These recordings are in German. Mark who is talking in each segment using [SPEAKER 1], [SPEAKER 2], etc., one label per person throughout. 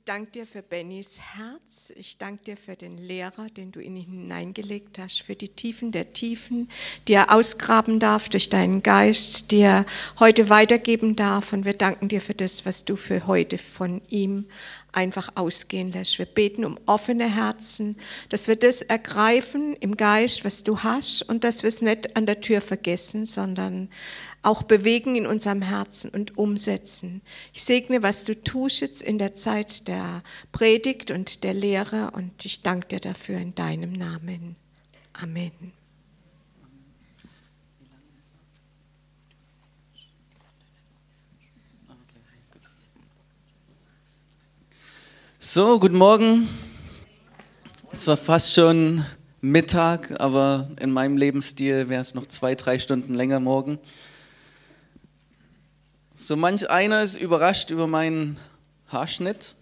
[SPEAKER 1] ich danke dir für Bennys Herz. Ich danke dir für den Lehrer, den du in ihn hineingelegt hast, für die Tiefen der Tiefen, die er ausgraben darf durch deinen Geist, die er heute weitergeben darf. Und wir danken dir für das, was du für heute von ihm einfach ausgehen lässt. Wir beten um offene Herzen, dass wir das ergreifen im Geist, was du hast, und dass wir es nicht an der Tür vergessen, sondern auch bewegen in unserem Herzen und umsetzen. Ich segne, was du tust jetzt in der Zeit der Predigt und der Lehre und ich danke dir dafür in deinem Namen. Amen.
[SPEAKER 2] So, guten Morgen. Es war fast schon Mittag, aber in meinem Lebensstil wäre es noch zwei, drei Stunden länger morgen. So manch einer ist überrascht über meinen Haarschnitt.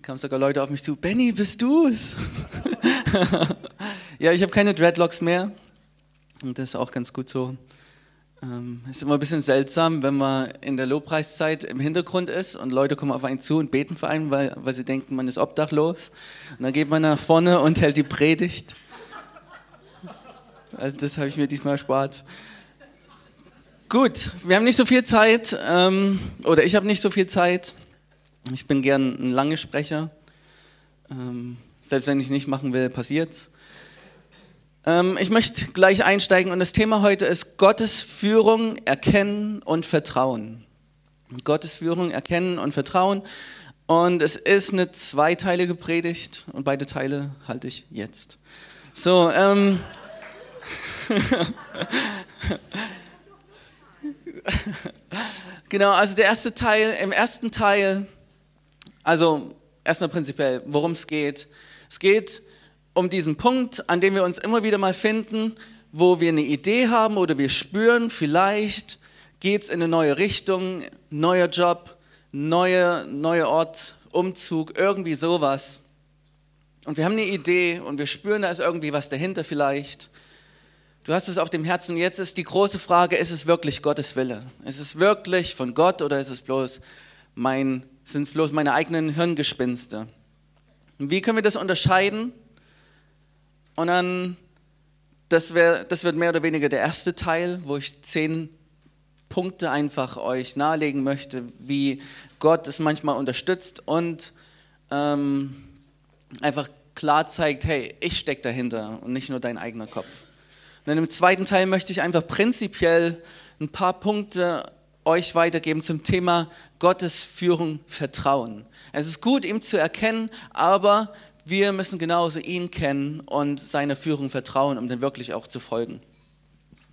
[SPEAKER 2] Kamen sogar Leute auf mich zu, Benny, bist du's? ja, ich habe keine Dreadlocks mehr und das ist auch ganz gut so. Ähm, ist immer ein bisschen seltsam, wenn man in der Lobpreiszeit im Hintergrund ist und Leute kommen auf einen zu und beten für einen, weil, weil sie denken, man ist obdachlos. Und dann geht man nach vorne und hält die Predigt. Also das habe ich mir diesmal erspart. Gut, wir haben nicht so viel Zeit, ähm, oder ich habe nicht so viel Zeit. Ich bin gern ein langer Sprecher. Ähm, selbst wenn ich nicht machen will, passiert's. Ähm, ich möchte gleich einsteigen und das Thema heute ist Gottes Führung erkennen und vertrauen. Gottes Führung erkennen und vertrauen. Und es ist eine zweiteilige Predigt und beide Teile halte ich jetzt. So, ähm. genau, also der erste Teil, im ersten Teil, also erstmal prinzipiell, worum es geht. Es geht um diesen Punkt, an dem wir uns immer wieder mal finden, wo wir eine Idee haben oder wir spüren, vielleicht geht es in eine neue Richtung, neuer Job, neuer neue Ort, Umzug, irgendwie sowas. Und wir haben eine Idee und wir spüren, da ist irgendwie was dahinter vielleicht. Du hast es auf dem Herzen jetzt ist die große Frage, ist es wirklich Gottes Wille? Ist es wirklich von Gott oder ist es bloß mein, sind es bloß meine eigenen Hirngespinste? Wie können wir das unterscheiden? Und dann, das, wär, das wird mehr oder weniger der erste Teil, wo ich zehn Punkte einfach euch nahelegen möchte, wie Gott es manchmal unterstützt und ähm, einfach klar zeigt, hey, ich stecke dahinter und nicht nur dein eigener Kopf. Und im zweiten Teil möchte ich einfach prinzipiell ein paar Punkte euch weitergeben zum Thema Gottes Führung vertrauen. Es ist gut, ihm zu erkennen, aber wir müssen genauso ihn kennen und seiner Führung vertrauen, um dann wirklich auch zu folgen.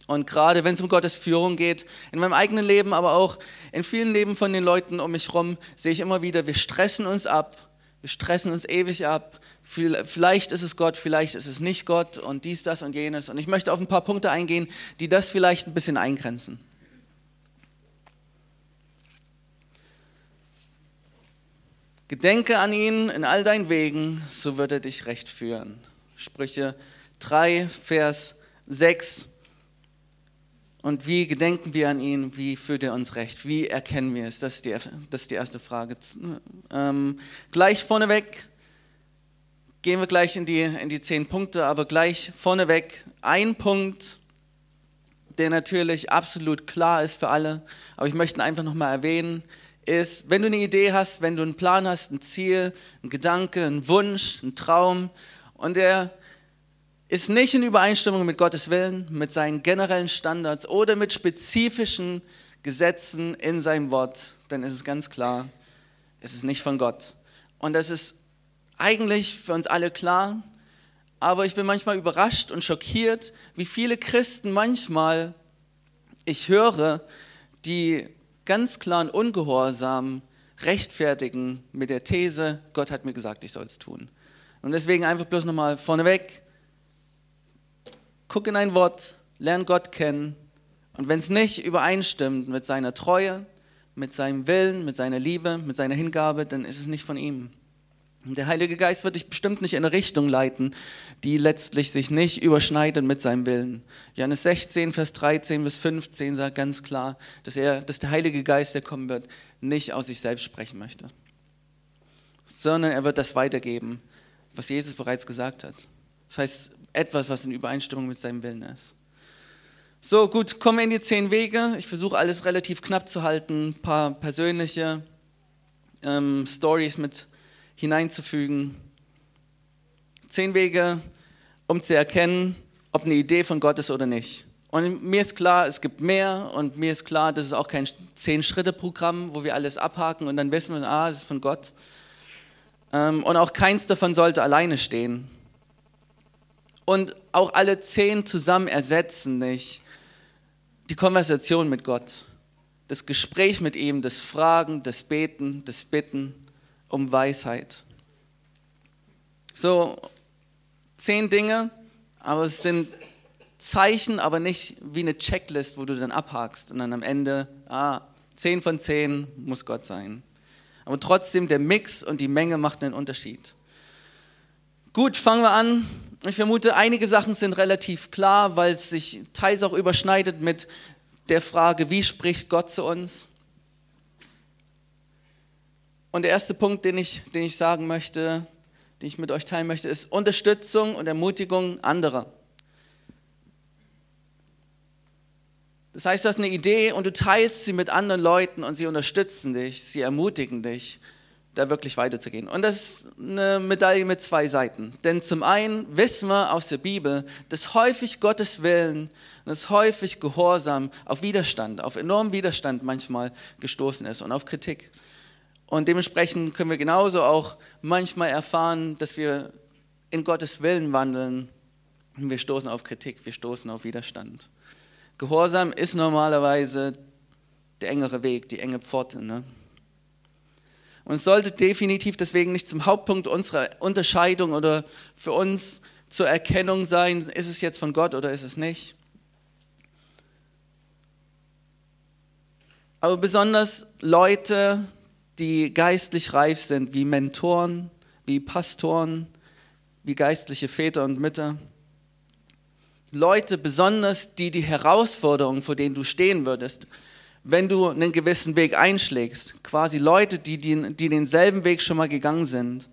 [SPEAKER 2] Und gerade wenn es um Gottes Führung geht, in meinem eigenen Leben, aber auch in vielen Leben von den Leuten um mich herum, sehe ich immer wieder, wir stressen uns ab, wir stressen uns ewig ab, Vielleicht ist es Gott, vielleicht ist es nicht Gott und dies, das und jenes. Und ich möchte auf ein paar Punkte eingehen, die das vielleicht ein bisschen eingrenzen. Gedenke an ihn in all deinen Wegen, so wird er dich recht führen. Sprüche 3, Vers 6. Und wie gedenken wir an ihn? Wie führt er uns recht? Wie erkennen wir es? Das ist die, das ist die erste Frage. Ähm, gleich vorneweg gehen wir gleich in die, in die zehn Punkte, aber gleich vorneweg ein Punkt, der natürlich absolut klar ist für alle, aber ich möchte ihn einfach nochmal erwähnen, ist, wenn du eine Idee hast, wenn du einen Plan hast, ein Ziel, ein Gedanke, ein Wunsch, ein Traum und der ist nicht in Übereinstimmung mit Gottes Willen, mit seinen generellen Standards oder mit spezifischen Gesetzen in seinem Wort, dann ist es ganz klar, es ist nicht von Gott. Und das ist eigentlich für uns alle klar, aber ich bin manchmal überrascht und schockiert, wie viele Christen manchmal ich höre, die ganz klaren Ungehorsam rechtfertigen mit der These, Gott hat mir gesagt, ich soll es tun. Und deswegen einfach bloß nochmal vorneweg, guck in ein Wort, lern Gott kennen und wenn es nicht übereinstimmt mit seiner Treue, mit seinem Willen, mit seiner Liebe, mit seiner Hingabe, dann ist es nicht von ihm. Der Heilige Geist wird dich bestimmt nicht in eine Richtung leiten, die letztlich sich nicht überschneidet mit seinem Willen. Johannes 16, Vers 13 bis 15 sagt ganz klar, dass, er, dass der Heilige Geist, der kommen wird, nicht aus sich selbst sprechen möchte. sondern er wird das weitergeben, was Jesus bereits gesagt hat. Das heißt, etwas, was in Übereinstimmung mit seinem Willen ist. So, gut, kommen wir in die zehn Wege. Ich versuche alles relativ knapp zu halten, ein paar persönliche ähm, Stories mit hineinzufügen. Zehn Wege, um zu erkennen, ob eine Idee von Gott ist oder nicht. Und mir ist klar, es gibt mehr und mir ist klar, das ist auch kein Zehn-Schritte-Programm, wo wir alles abhaken und dann wissen wir, ah, das ist von Gott. Ähm, und auch keins davon sollte alleine stehen. Und auch alle zehn zusammen ersetzen nicht die Konversation mit Gott, das Gespräch mit ihm, das Fragen, das Beten, das Bitten um Weisheit. So zehn Dinge, aber es sind Zeichen, aber nicht wie eine Checklist, wo du dann abhakst und dann am Ende, ah, zehn von zehn muss Gott sein. Aber trotzdem, der Mix und die Menge macht einen Unterschied. Gut, fangen wir an ich vermute, einige Sachen sind relativ klar, weil es sich teils auch überschneidet mit der Frage, wie spricht Gott zu uns? Und der erste Punkt, den ich, den ich sagen möchte, den ich mit euch teilen möchte, ist Unterstützung und Ermutigung anderer. Das heißt, du hast eine Idee und du teilst sie mit anderen Leuten und sie unterstützen dich, sie ermutigen dich da wirklich weiterzugehen. Und das ist eine Medaille mit zwei Seiten. Denn zum einen wissen wir aus der Bibel, dass häufig Gottes Willen, dass häufig Gehorsam auf Widerstand, auf enormen Widerstand manchmal gestoßen ist und auf Kritik. Und dementsprechend können wir genauso auch manchmal erfahren, dass wir in Gottes Willen wandeln und wir stoßen auf Kritik, wir stoßen auf Widerstand. Gehorsam ist normalerweise der engere Weg, die enge Pforte. Ne? Und es sollte definitiv deswegen nicht zum Hauptpunkt unserer Unterscheidung oder für uns zur Erkennung sein, ist es jetzt von Gott oder ist es nicht. Aber besonders Leute, die geistlich reif sind, wie Mentoren, wie Pastoren, wie geistliche Väter und Mütter. Leute besonders, die die Herausforderungen, vor denen du stehen würdest, wenn du einen gewissen Weg einschlägst, quasi Leute, die, die, die denselben Weg schon mal gegangen sind,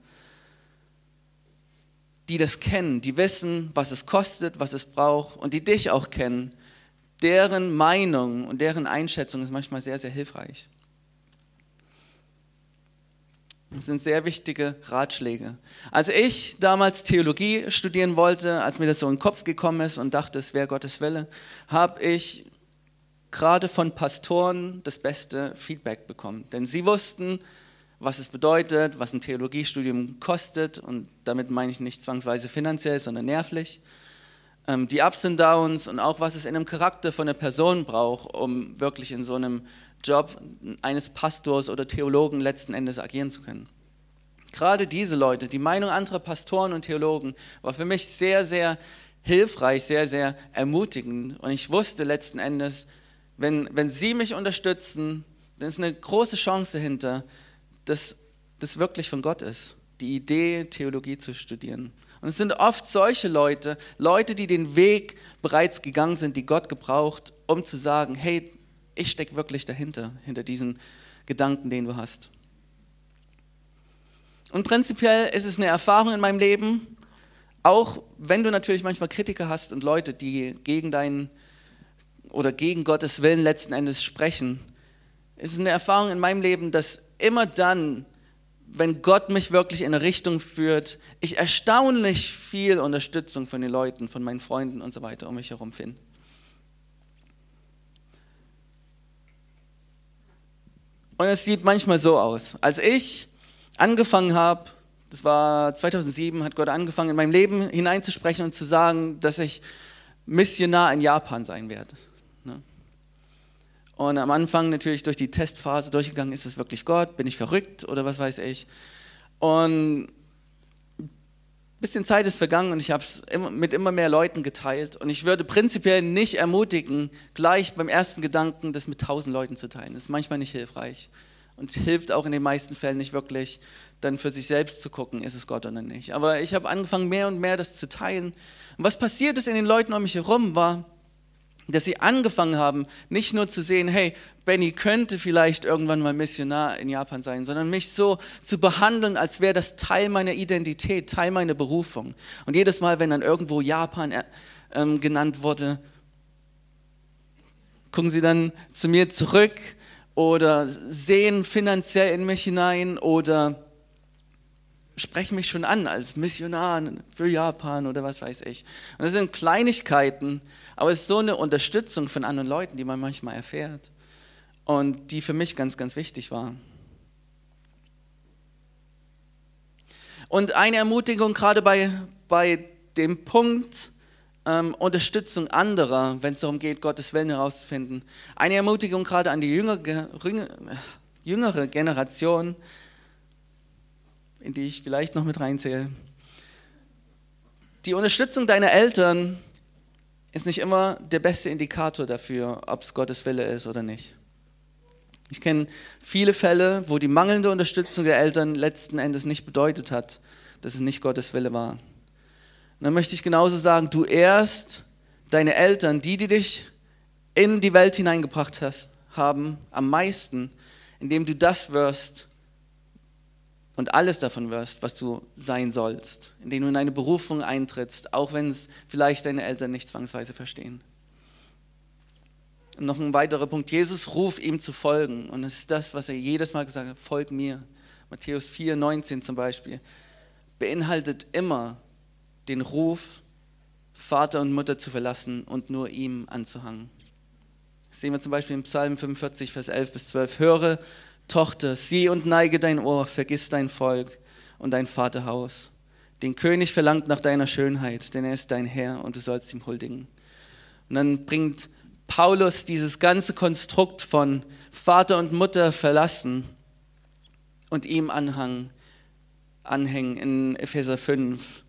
[SPEAKER 2] die das kennen, die wissen, was es kostet, was es braucht und die dich auch kennen, deren Meinung und deren Einschätzung ist manchmal sehr, sehr hilfreich. Das sind sehr wichtige Ratschläge. Als ich damals Theologie studieren wollte, als mir das so in den Kopf gekommen ist und dachte, es wäre Gottes Wille, habe ich gerade von Pastoren das beste Feedback bekommen. Denn sie wussten, was es bedeutet, was ein Theologiestudium kostet. Und damit meine ich nicht zwangsweise finanziell, sondern nervlich. Ähm, die Ups und Downs und auch was es in einem Charakter von einer Person braucht, um wirklich in so einem Job eines Pastors oder Theologen letzten Endes agieren zu können. Gerade diese Leute, die Meinung anderer Pastoren und Theologen, war für mich sehr, sehr hilfreich, sehr, sehr ermutigend. Und ich wusste letzten Endes, wenn, wenn Sie mich unterstützen, dann ist eine große Chance dahinter, dass das wirklich von Gott ist, die Idee, Theologie zu studieren. Und es sind oft solche Leute, Leute, die den Weg bereits gegangen sind, die Gott gebraucht, um zu sagen, hey, ich stecke wirklich dahinter, hinter diesen Gedanken, den du hast. Und prinzipiell ist es eine Erfahrung in meinem Leben, auch wenn du natürlich manchmal Kritiker hast und Leute, die gegen deinen oder gegen Gottes Willen letzten Endes sprechen. Es ist eine Erfahrung in meinem Leben, dass immer dann, wenn Gott mich wirklich in eine Richtung führt, ich erstaunlich viel Unterstützung von den Leuten, von meinen Freunden und so weiter um mich herum finde. Und es sieht manchmal so aus. Als ich angefangen habe, das war 2007, hat Gott angefangen, in mein Leben hineinzusprechen und zu sagen, dass ich Missionar in Japan sein werde. Und am Anfang natürlich durch die Testphase durchgegangen, ist es wirklich Gott, bin ich verrückt oder was weiß ich. Und ein bisschen Zeit ist vergangen und ich habe es mit immer mehr Leuten geteilt. Und ich würde prinzipiell nicht ermutigen, gleich beim ersten Gedanken das mit tausend Leuten zu teilen. Das ist manchmal nicht hilfreich und hilft auch in den meisten Fällen nicht wirklich, dann für sich selbst zu gucken, ist es Gott oder nicht. Aber ich habe angefangen, mehr und mehr das zu teilen. Und was passiert ist in den Leuten um mich herum, war, dass sie angefangen haben, nicht nur zu sehen, hey, Benny könnte vielleicht irgendwann mal Missionar in Japan sein, sondern mich so zu behandeln, als wäre das Teil meiner Identität, Teil meiner Berufung. Und jedes Mal, wenn dann irgendwo Japan äh, ähm, genannt wurde, gucken sie dann zu mir zurück oder sehen finanziell in mich hinein oder sprechen mich schon an als Missionar für Japan oder was weiß ich. Und das sind Kleinigkeiten, aber es ist so eine Unterstützung von anderen Leuten, die man manchmal erfährt und die für mich ganz, ganz wichtig war. Und eine Ermutigung gerade bei, bei dem Punkt ähm, Unterstützung anderer, wenn es darum geht, Gottes Willen herauszufinden. Eine Ermutigung gerade an die jüngere, jüngere Generation, in die ich vielleicht noch mit reinzähle. Die Unterstützung deiner Eltern ist nicht immer der beste Indikator dafür, ob es Gottes Wille ist oder nicht. Ich kenne viele Fälle, wo die mangelnde Unterstützung der Eltern letzten Endes nicht bedeutet hat, dass es nicht Gottes Wille war. Und dann möchte ich genauso sagen, du ehrst deine Eltern, die, die dich in die Welt hineingebracht hast, haben, am meisten, indem du das wirst, und alles davon wirst, was du sein sollst, indem du in eine Berufung eintrittst, auch wenn es vielleicht deine Eltern nicht zwangsweise verstehen. Und noch ein weiterer Punkt, Jesus ruft ihm zu folgen und es ist das, was er jedes Mal gesagt hat, folg mir. Matthäus 4, 19 zum Beispiel, beinhaltet immer den Ruf, Vater und Mutter zu verlassen und nur ihm anzuhangen. Das sehen wir zum Beispiel im Psalm 45, Vers 11 bis 12. Höre, Tochter, sieh und neige dein Ohr, vergiss dein Volk und dein Vaterhaus. Den König verlangt nach deiner Schönheit, denn er ist dein Herr und du sollst ihm huldigen. Und dann bringt Paulus dieses ganze Konstrukt von Vater und Mutter verlassen und ihm anhang, anhängen in Epheser 5,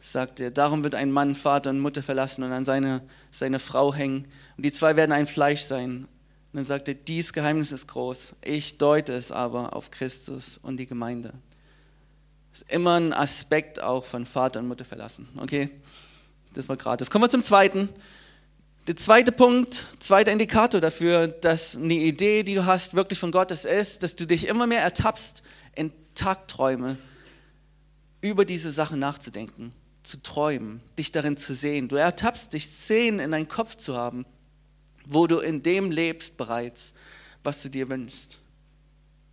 [SPEAKER 2] sagt er. Darum wird ein Mann Vater und Mutter verlassen und an seine, seine Frau hängen. Und die zwei werden ein Fleisch sein. Und dann sagt er, dies Geheimnis ist groß, ich deute es aber auf Christus und die Gemeinde. Das ist immer ein Aspekt auch von Vater und Mutter verlassen. Okay, das war gratis. Kommen wir zum zweiten. Der zweite Punkt, zweiter Indikator dafür, dass eine Idee, die du hast, wirklich von Gottes ist, dass du dich immer mehr ertappst, in Tagträume über diese Sachen nachzudenken, zu träumen, dich darin zu sehen. Du ertappst dich, Szenen in deinem Kopf zu haben, wo du in dem lebst bereits, was du dir wünschst.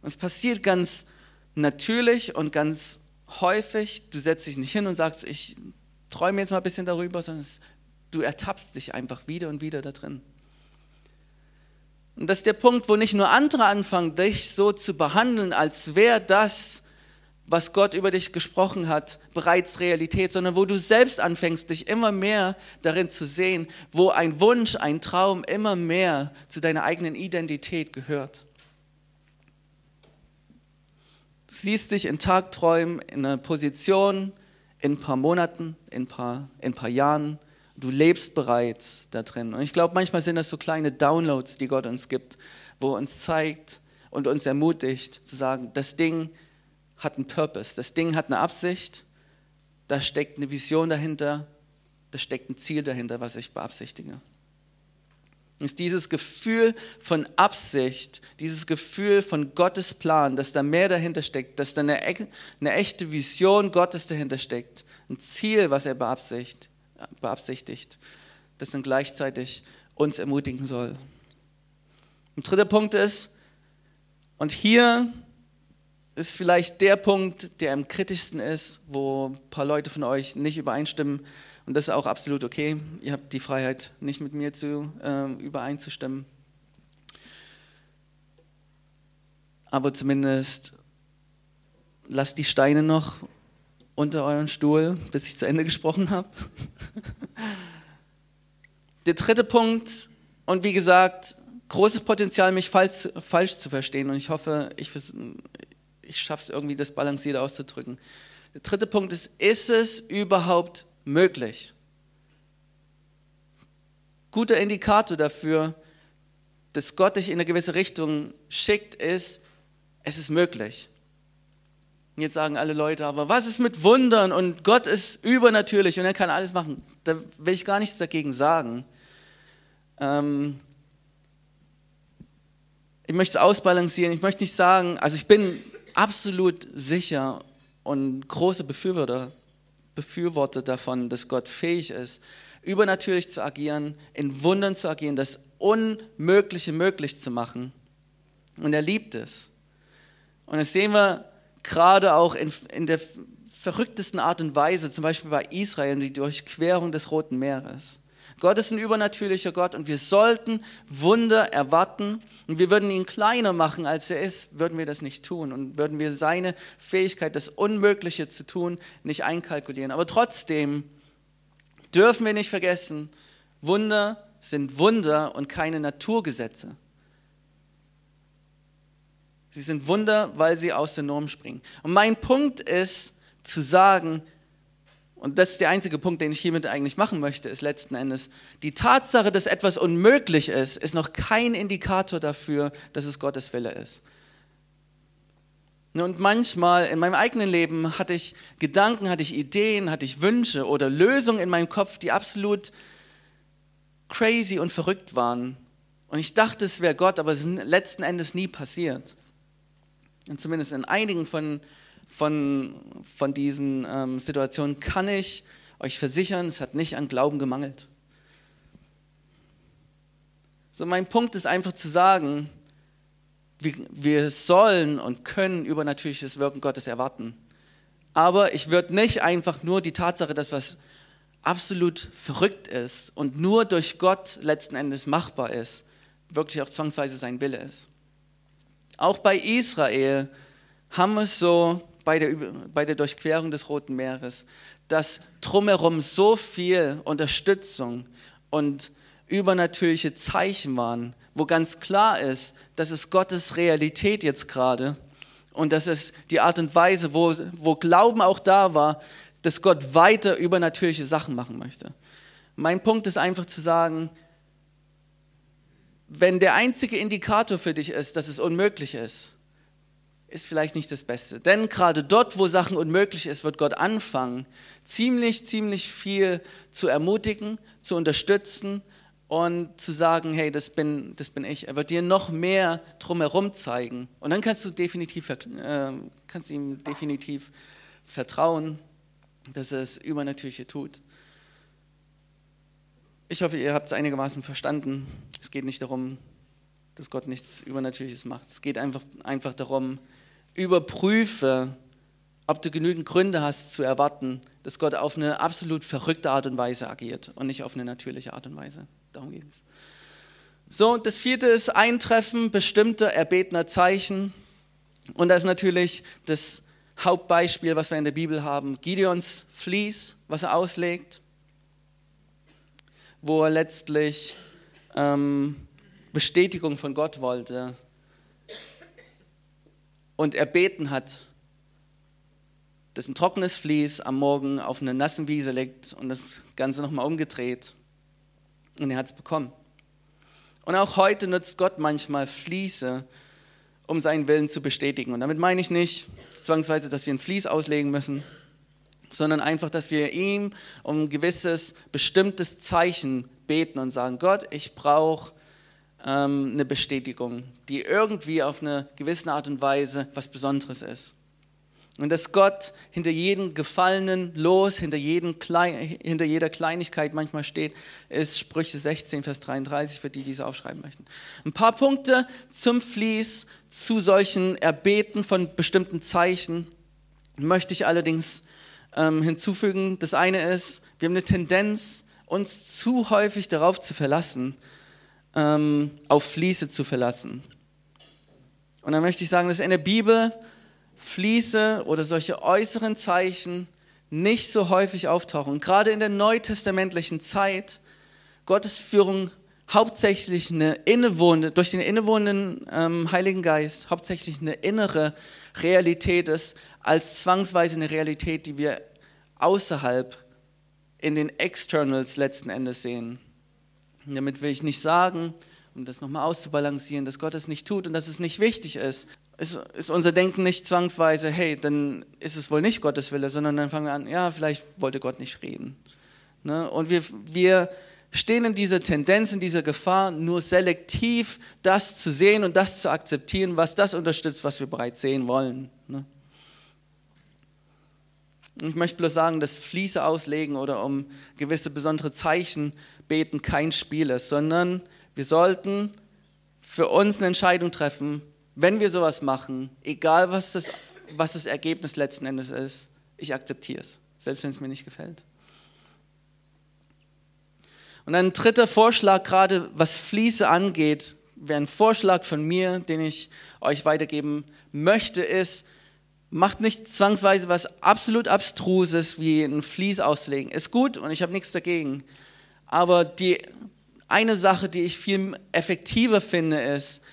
[SPEAKER 2] Und es passiert ganz natürlich und ganz häufig. Du setzt dich nicht hin und sagst, ich träume jetzt mal ein bisschen darüber, sondern es, du ertappst dich einfach wieder und wieder da drin. Und das ist der Punkt, wo nicht nur andere anfangen, dich so zu behandeln, als wäre das was Gott über dich gesprochen hat, bereits Realität, sondern wo du selbst anfängst, dich immer mehr darin zu sehen, wo ein Wunsch, ein Traum immer mehr zu deiner eigenen Identität gehört. Du siehst dich in Tagträumen in einer Position, in ein paar Monaten, in ein paar, in ein paar Jahren. Du lebst bereits da drin. Und ich glaube, manchmal sind das so kleine Downloads, die Gott uns gibt, wo er uns zeigt und uns ermutigt zu sagen, das Ding hat einen Purpose, das Ding hat eine Absicht, da steckt eine Vision dahinter, da steckt ein Ziel dahinter, was ich beabsichtige. Ist dieses Gefühl von Absicht, dieses Gefühl von Gottes Plan, dass da mehr dahinter steckt, dass da eine, eine echte Vision Gottes dahinter steckt, ein Ziel, was er beabsichtigt, beabsichtigt das dann gleichzeitig uns ermutigen soll. Ein dritter Punkt ist, und hier ist vielleicht der Punkt, der am kritischsten ist, wo ein paar Leute von euch nicht übereinstimmen. Und das ist auch absolut okay. Ihr habt die Freiheit, nicht mit mir zu, äh, übereinzustimmen. Aber zumindest lasst die Steine noch unter euren Stuhl, bis ich zu Ende gesprochen habe. Der dritte Punkt, und wie gesagt, großes Potenzial, mich falsch, falsch zu verstehen. Und ich hoffe, ich, ich schaffe es irgendwie, das balanciert auszudrücken. Der dritte Punkt ist, ist es überhaupt möglich? Guter Indikator dafür, dass Gott dich in eine gewisse Richtung schickt, ist, es ist möglich. Und jetzt sagen alle Leute, aber was ist mit Wundern und Gott ist übernatürlich und er kann alles machen. Da will ich gar nichts dagegen sagen. Ähm, ich möchte es ausbalancieren. Ich möchte nicht sagen, also ich bin absolut sicher und große Befürworter, Befürworter davon, dass Gott fähig ist, übernatürlich zu agieren, in Wundern zu agieren, das Unmögliche möglich zu machen. Und er liebt es. Und das sehen wir gerade auch in, in der verrücktesten Art und Weise, zum Beispiel bei Israel, die Durchquerung des Roten Meeres. Gott ist ein übernatürlicher Gott und wir sollten Wunder erwarten und wir würden ihn kleiner machen, als er ist, würden wir das nicht tun und würden wir seine Fähigkeit, das Unmögliche zu tun, nicht einkalkulieren. Aber trotzdem dürfen wir nicht vergessen, Wunder sind Wunder und keine Naturgesetze. Sie sind Wunder, weil sie aus der Norm springen. Und mein Punkt ist zu sagen, und das ist der einzige Punkt, den ich hiermit eigentlich machen möchte, ist letzten Endes, die Tatsache, dass etwas unmöglich ist, ist noch kein Indikator dafür, dass es Gottes Wille ist. Und manchmal in meinem eigenen Leben hatte ich Gedanken, hatte ich Ideen, hatte ich Wünsche oder Lösungen in meinem Kopf, die absolut crazy und verrückt waren. Und ich dachte, es wäre Gott, aber es ist letzten Endes nie passiert. Und zumindest in einigen von, von, von diesen ähm, Situationen kann ich euch versichern, es hat nicht an Glauben gemangelt. So, mein Punkt ist einfach zu sagen, wir, wir sollen und können übernatürliches Wirken Gottes erwarten. Aber ich würde nicht einfach nur die Tatsache, dass was absolut verrückt ist und nur durch Gott letzten Endes machbar ist, wirklich auch zwangsweise sein Wille ist. Auch bei Israel haben wir es so bei der, bei der Durchquerung des Roten Meeres, dass drumherum so viel Unterstützung und übernatürliche Zeichen waren, wo ganz klar ist, dass es Gottes Realität jetzt gerade und dass es die Art und Weise, wo, wo Glauben auch da war, dass Gott weiter übernatürliche Sachen machen möchte. Mein Punkt ist einfach zu sagen, wenn der einzige Indikator für dich ist, dass es unmöglich ist, ist vielleicht nicht das Beste. Denn gerade dort, wo Sachen unmöglich ist, wird Gott anfangen, ziemlich, ziemlich viel zu ermutigen, zu unterstützen und zu sagen, hey, das bin, das bin ich. Er wird dir noch mehr drumherum zeigen. Und dann kannst du definitiv, äh, kannst ihm definitiv vertrauen, dass er es Übernatürliche tut. Ich hoffe, ihr habt es einigermaßen verstanden. Es geht nicht darum, dass Gott nichts Übernatürliches macht. Es geht einfach, einfach darum, überprüfe, ob du genügend Gründe hast zu erwarten, dass Gott auf eine absolut verrückte Art und Weise agiert und nicht auf eine natürliche Art und Weise. Darum geht es. So, das vierte ist Eintreffen bestimmter erbetener Zeichen. Und das ist natürlich das Hauptbeispiel, was wir in der Bibel haben. Gideons Vlies, was er auslegt wo er letztlich ähm, Bestätigung von Gott wollte und er beten hat, dass ein trockenes Vlies am Morgen auf eine nassen Wiese liegt und das Ganze nochmal umgedreht. Und er hat es bekommen. Und auch heute nutzt Gott manchmal Fließe, um seinen Willen zu bestätigen. Und damit meine ich nicht zwangsweise, dass wir ein Vlies auslegen müssen, sondern einfach, dass wir ihm um ein gewisses, bestimmtes Zeichen beten und sagen, Gott, ich brauche ähm, eine Bestätigung, die irgendwie auf eine gewisse Art und Weise was Besonderes ist. Und dass Gott hinter jedem gefallenen Los, hinter, jedem Klein, hinter jeder Kleinigkeit manchmal steht, ist Sprüche 16, Vers 33, für die, die diese aufschreiben möchten. Ein paar Punkte zum Fließ, zu solchen Erbeten von bestimmten Zeichen möchte ich allerdings ähm, hinzufügen. Das eine ist, wir haben eine Tendenz, uns zu häufig darauf zu verlassen, ähm, auf Fließe zu verlassen. Und dann möchte ich sagen, dass in der Bibel Fließe oder solche äußeren Zeichen nicht so häufig auftauchen. Und gerade in der neutestamentlichen Zeit Gottes Führung hauptsächlich eine innewohnende, durch den innewohnenden ähm, Heiligen Geist, hauptsächlich eine innere Realität ist, als zwangsweise eine Realität, die wir außerhalb in den Externals letzten Endes sehen. Damit will ich nicht sagen, um das nochmal auszubalancieren, dass Gott es nicht tut und dass es nicht wichtig ist. Ist, ist unser Denken nicht zwangsweise, hey, dann ist es wohl nicht Gottes Wille, sondern dann fangen wir an, ja, vielleicht wollte Gott nicht reden. Ne? Und wir, wir stehen in dieser Tendenz, in dieser Gefahr, nur selektiv das zu sehen und das zu akzeptieren, was das unterstützt, was wir bereits sehen wollen. Ne? Ich möchte bloß sagen, dass Fließe auslegen oder um gewisse besondere Zeichen beten kein Spiel ist, sondern wir sollten für uns eine Entscheidung treffen, wenn wir sowas machen, egal was das, was das Ergebnis letzten Endes ist, ich akzeptiere es, selbst wenn es mir nicht gefällt. Und ein dritter Vorschlag, gerade was Fließe angeht, wäre ein Vorschlag von mir, den ich euch weitergeben möchte, ist, macht nicht zwangsweise was absolut Abstruses wie ein Fließ auslegen. Ist gut und ich habe nichts dagegen. Aber die eine Sache, die ich viel effektiver finde, ist,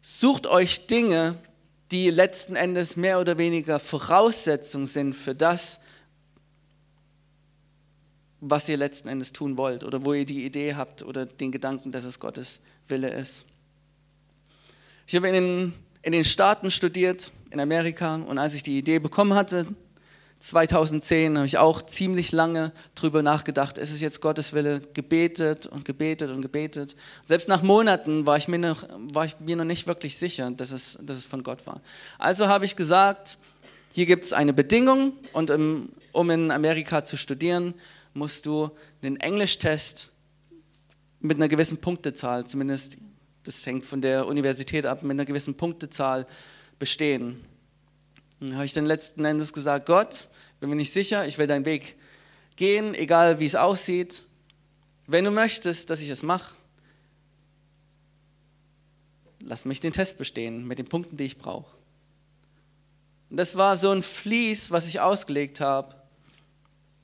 [SPEAKER 2] sucht euch Dinge, die letzten Endes mehr oder weniger Voraussetzung sind für das, was ihr letzten Endes tun wollt oder wo ihr die Idee habt oder den Gedanken, dass es Gottes Wille ist. Ich habe in den, in den Staaten studiert, in Amerika, und als ich die Idee bekommen hatte, 2010 habe ich auch ziemlich lange drüber nachgedacht, ist es jetzt Gottes Wille, gebetet und gebetet und gebetet. Selbst nach Monaten war ich mir noch, war ich mir noch nicht wirklich sicher, dass es, dass es von Gott war. Also habe ich gesagt, hier gibt es eine Bedingung und im, um in Amerika zu studieren, musst du einen Englischtest mit einer gewissen Punktezahl, zumindest das hängt von der Universität ab, mit einer gewissen Punktezahl bestehen. Dann habe ich dann letzten Endes gesagt, Gott, bin mir nicht sicher, ich will deinen Weg gehen, egal wie es aussieht. Wenn du möchtest, dass ich es mache, lass mich den Test bestehen mit den Punkten, die ich brauche. Und das war so ein Fließ, was ich ausgelegt habe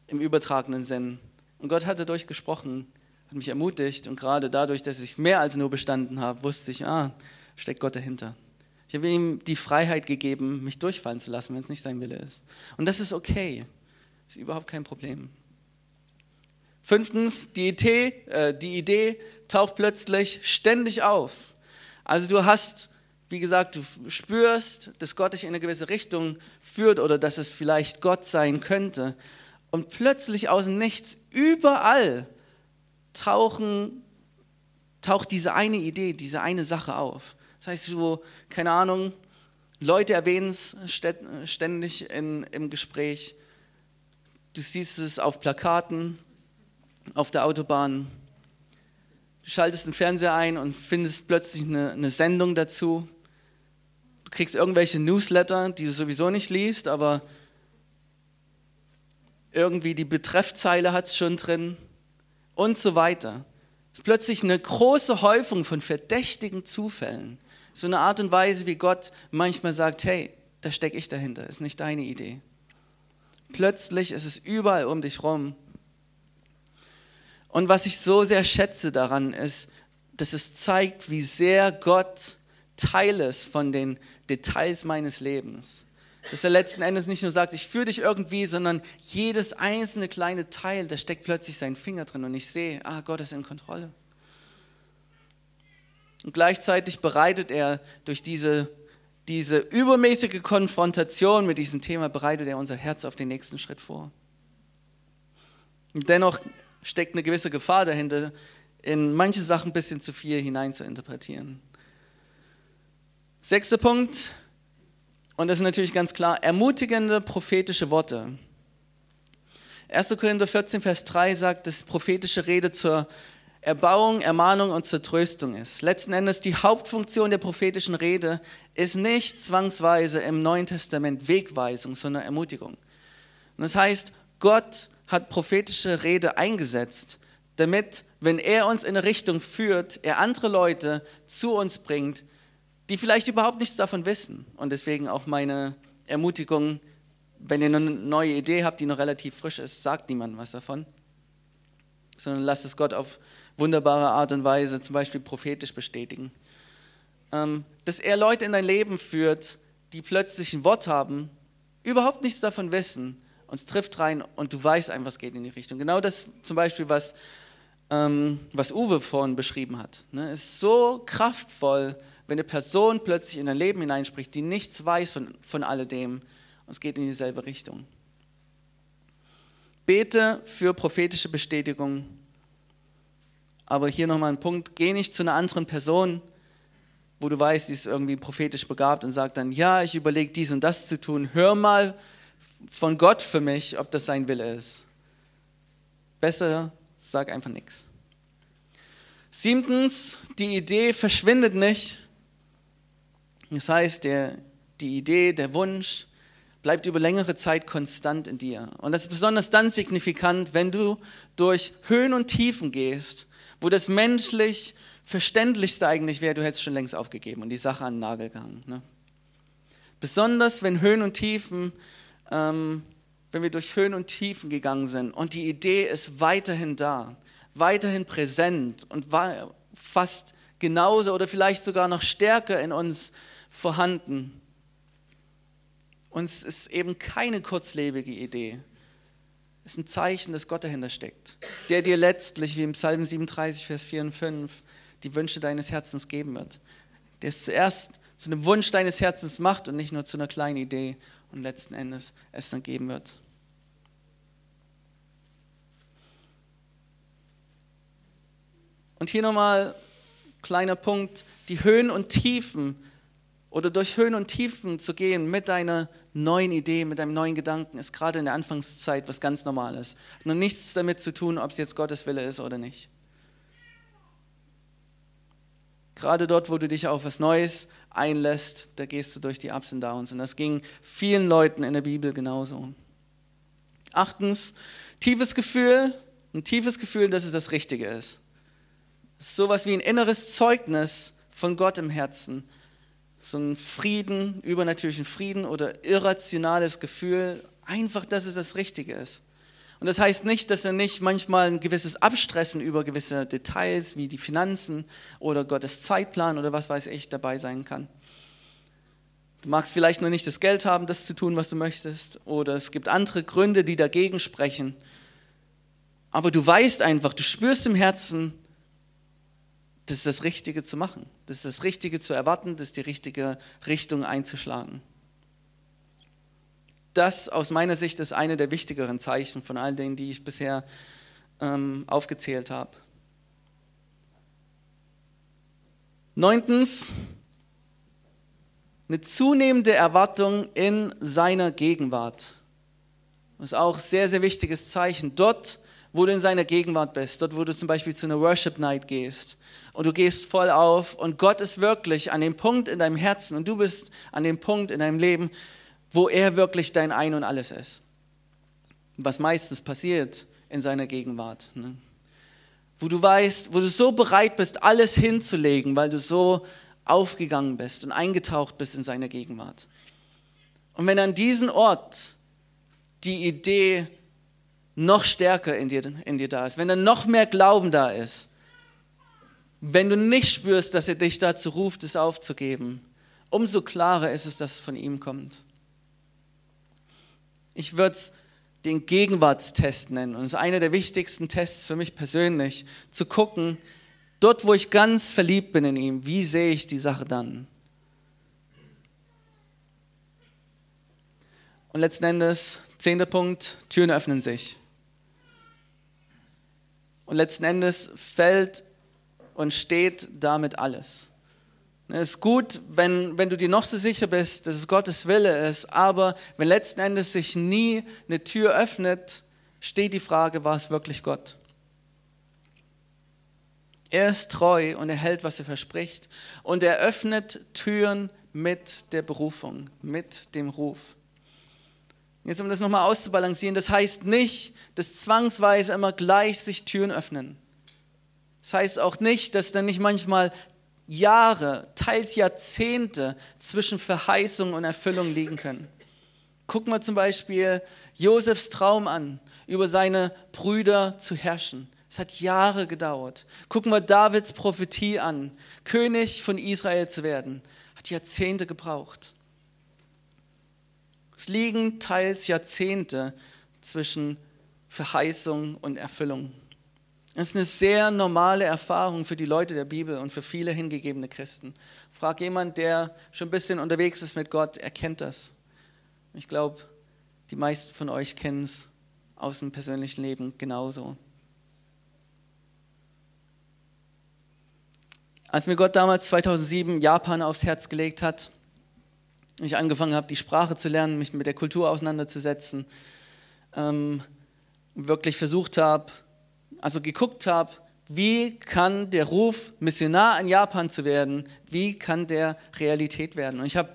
[SPEAKER 2] im übertragenen Sinn. Und Gott hatte durchgesprochen, hat mich ermutigt und gerade dadurch, dass ich mehr als nur bestanden habe, wusste ich, ah, steckt Gott dahinter. Ich habe ihm die Freiheit gegeben, mich durchfallen zu lassen, wenn es nicht sein Wille ist. Und das ist okay. Ist überhaupt kein Problem. Fünftens, die Idee, äh, die Idee taucht plötzlich ständig auf. Also du hast, wie gesagt, du spürst, dass Gott dich in eine gewisse Richtung führt oder dass es vielleicht Gott sein könnte. Und plötzlich aus dem Nichts, überall tauchen, taucht diese eine Idee, diese eine Sache auf. Das heißt, so, keine Ahnung, Leute erwähnen es ständig in, im Gespräch. Du siehst es auf Plakaten, auf der Autobahn. Du schaltest den Fernseher ein und findest plötzlich eine, eine Sendung dazu. Du kriegst irgendwelche Newsletter, die du sowieso nicht liest, aber irgendwie die Betreffzeile hat es schon drin und so weiter. Es ist plötzlich eine große Häufung von verdächtigen Zufällen. So eine Art und Weise, wie Gott manchmal sagt, hey, da stecke ich dahinter, ist nicht deine Idee. Plötzlich ist es überall um dich rum. Und was ich so sehr schätze daran ist, dass es zeigt, wie sehr Gott Teil ist von den Details meines Lebens. Dass er letzten Endes nicht nur sagt, ich führe dich irgendwie, sondern jedes einzelne kleine Teil, da steckt plötzlich sein Finger drin und ich sehe, ah, Gott ist in Kontrolle. Und gleichzeitig bereitet er durch diese, diese übermäßige Konfrontation mit diesem Thema, bereitet er unser Herz auf den nächsten Schritt vor. Und dennoch steckt eine gewisse Gefahr dahinter, in manche Sachen ein bisschen zu viel hinein zu interpretieren. Sechster Punkt, und das ist natürlich ganz klar, ermutigende prophetische Worte. 1. Korinther 14, Vers 3 sagt, dass prophetische Rede zur Erbauung, Ermahnung und zur Tröstung ist. Letzten Endes die Hauptfunktion der prophetischen Rede ist nicht zwangsweise im Neuen Testament Wegweisung, sondern Ermutigung. Und das heißt, Gott hat prophetische Rede eingesetzt, damit, wenn er uns in eine Richtung führt, er andere Leute zu uns bringt, die vielleicht überhaupt nichts davon wissen. Und deswegen auch meine Ermutigung, wenn ihr eine neue Idee habt, die noch relativ frisch ist, sagt niemandem was davon, sondern lasst es Gott auf wunderbare Art und Weise, zum Beispiel prophetisch bestätigen. Ähm, dass er Leute in dein Leben führt, die plötzlich ein Wort haben, überhaupt nichts davon wissen, uns trifft rein und du weißt einfach, was geht in die Richtung. Genau das zum Beispiel, was, ähm, was Uwe vorhin beschrieben hat. Ne? ist so kraftvoll, wenn eine Person plötzlich in dein Leben hineinspricht, die nichts weiß von, von alledem und es geht in dieselbe Richtung. Bete für prophetische Bestätigung Aber hier nochmal ein Punkt, geh nicht zu einer anderen Person, wo du weißt, sie ist irgendwie prophetisch begabt und sagt dann, ja, ich überlege dies und das zu tun. Hör mal von Gott für mich, ob das sein Wille ist. Besser sag einfach nichts. Siebtens, die Idee verschwindet nicht. Das heißt, der, die Idee, der Wunsch bleibt über längere Zeit konstant in dir. Und das ist besonders dann signifikant, wenn du durch Höhen und Tiefen gehst, wo das menschlich Verständlichste eigentlich wäre, du hättest schon längst aufgegeben und die Sache an den Nagel gehangen. Ne? Besonders wenn Höhen und Tiefen, ähm, wenn wir durch Höhen und Tiefen gegangen sind und die Idee ist weiterhin da, weiterhin präsent und war fast genauso oder vielleicht sogar noch stärker in uns vorhanden. Uns ist eben keine kurzlebige Idee. Ist ein Zeichen, dass Gott dahinter steckt, der dir letztlich, wie im Psalm 37, Vers 4 und 5, die Wünsche deines Herzens geben wird. Der es zuerst zu einem Wunsch deines Herzens macht und nicht nur zu einer kleinen Idee und letzten Endes es dann geben wird. Und hier nochmal kleiner Punkt, die Höhen und Tiefen oder durch Höhen und Tiefen zu gehen mit deiner neuen Idee, mit deinem neuen Gedanken, ist gerade in der Anfangszeit was ganz Normales. Nur nichts damit zu tun, ob es jetzt Gottes Wille ist oder nicht. Gerade dort, wo du dich auf was Neues einlässt, da gehst du durch die Ups und Downs. Und das ging vielen Leuten in der Bibel genauso. Achtens, tiefes Gefühl, ein tiefes Gefühl, dass es das Richtige ist sowas wie ein inneres Zeugnis von Gott im Herzen. So ein Frieden, übernatürlichen Frieden oder irrationales Gefühl, einfach, dass es das Richtige ist. Und das heißt nicht, dass er nicht manchmal ein gewisses Abstressen über gewisse Details wie die Finanzen oder Gottes Zeitplan oder was weiß ich dabei sein kann. Du magst vielleicht noch nicht das Geld haben, das zu tun, was du möchtest, oder es gibt andere Gründe, die dagegen sprechen. Aber du weißt einfach, du spürst im Herzen, das ist das Richtige zu machen, das ist das Richtige zu erwarten, das ist die richtige Richtung einzuschlagen das aus meiner Sicht ist eine der wichtigeren Zeichen von all denen, die ich bisher ähm, aufgezählt habe. Neuntens, eine zunehmende Erwartung in seiner Gegenwart. Das ist auch ein sehr, sehr wichtiges Zeichen. Dort, wo du in seiner Gegenwart bist, dort, wo du zum Beispiel zu einer Worship Night gehst und du gehst voll auf und Gott ist wirklich an dem Punkt in deinem Herzen und du bist an dem Punkt in deinem Leben, wo er wirklich dein Ein und alles ist. Was meistens passiert in seiner Gegenwart. Ne? Wo du weißt, wo du so bereit bist, alles hinzulegen, weil du so aufgegangen bist und eingetaucht bist in seine Gegenwart. Und wenn an diesem Ort die Idee noch stärker in dir, in dir da ist, wenn dann noch mehr Glauben da ist, wenn du nicht spürst, dass er dich dazu ruft, es aufzugeben, umso klarer ist es, dass es von ihm kommt. Ich würde es den Gegenwartstest nennen. Und es ist einer der wichtigsten Tests für mich persönlich, zu gucken, dort, wo ich ganz verliebt bin in ihm, wie sehe ich die Sache dann? Und letzten Endes, zehnter Punkt, Türen öffnen sich. Und letzten Endes fällt und steht damit alles. Es ist gut, wenn, wenn du dir noch so sicher bist, dass es Gottes Wille ist, aber wenn letzten Endes sich nie eine Tür öffnet, steht die Frage, war es wirklich Gott? Er ist treu und er hält, was er verspricht. Und er öffnet Türen mit der Berufung, mit dem Ruf. Jetzt, um das nochmal auszubalancieren, das heißt nicht, dass zwangsweise immer gleich sich Türen öffnen. Das heißt auch nicht, dass dann nicht manchmal Jahre, teils Jahrzehnte zwischen Verheißung und Erfüllung liegen können. Gucken wir zum Beispiel Josefs Traum an, über seine Brüder zu herrschen. Es hat Jahre gedauert. Gucken wir Davids Prophetie an, König von Israel zu werden. Hat Jahrzehnte gebraucht. Es liegen teils Jahrzehnte zwischen Verheißung und Erfüllung. Das ist eine sehr normale Erfahrung für die Leute der Bibel und für viele hingegebene Christen. Frag jemand, der schon ein bisschen unterwegs ist mit Gott, er kennt das. Ich glaube, die meisten von euch kennen es aus dem persönlichen Leben genauso. Als mir Gott damals 2007 Japan aufs Herz gelegt hat, ich angefangen habe, die Sprache zu lernen, mich mit der Kultur auseinanderzusetzen, ähm, wirklich versucht habe, also geguckt habe, wie kann der Ruf, Missionar in Japan zu werden, wie kann der Realität werden? Und ich habe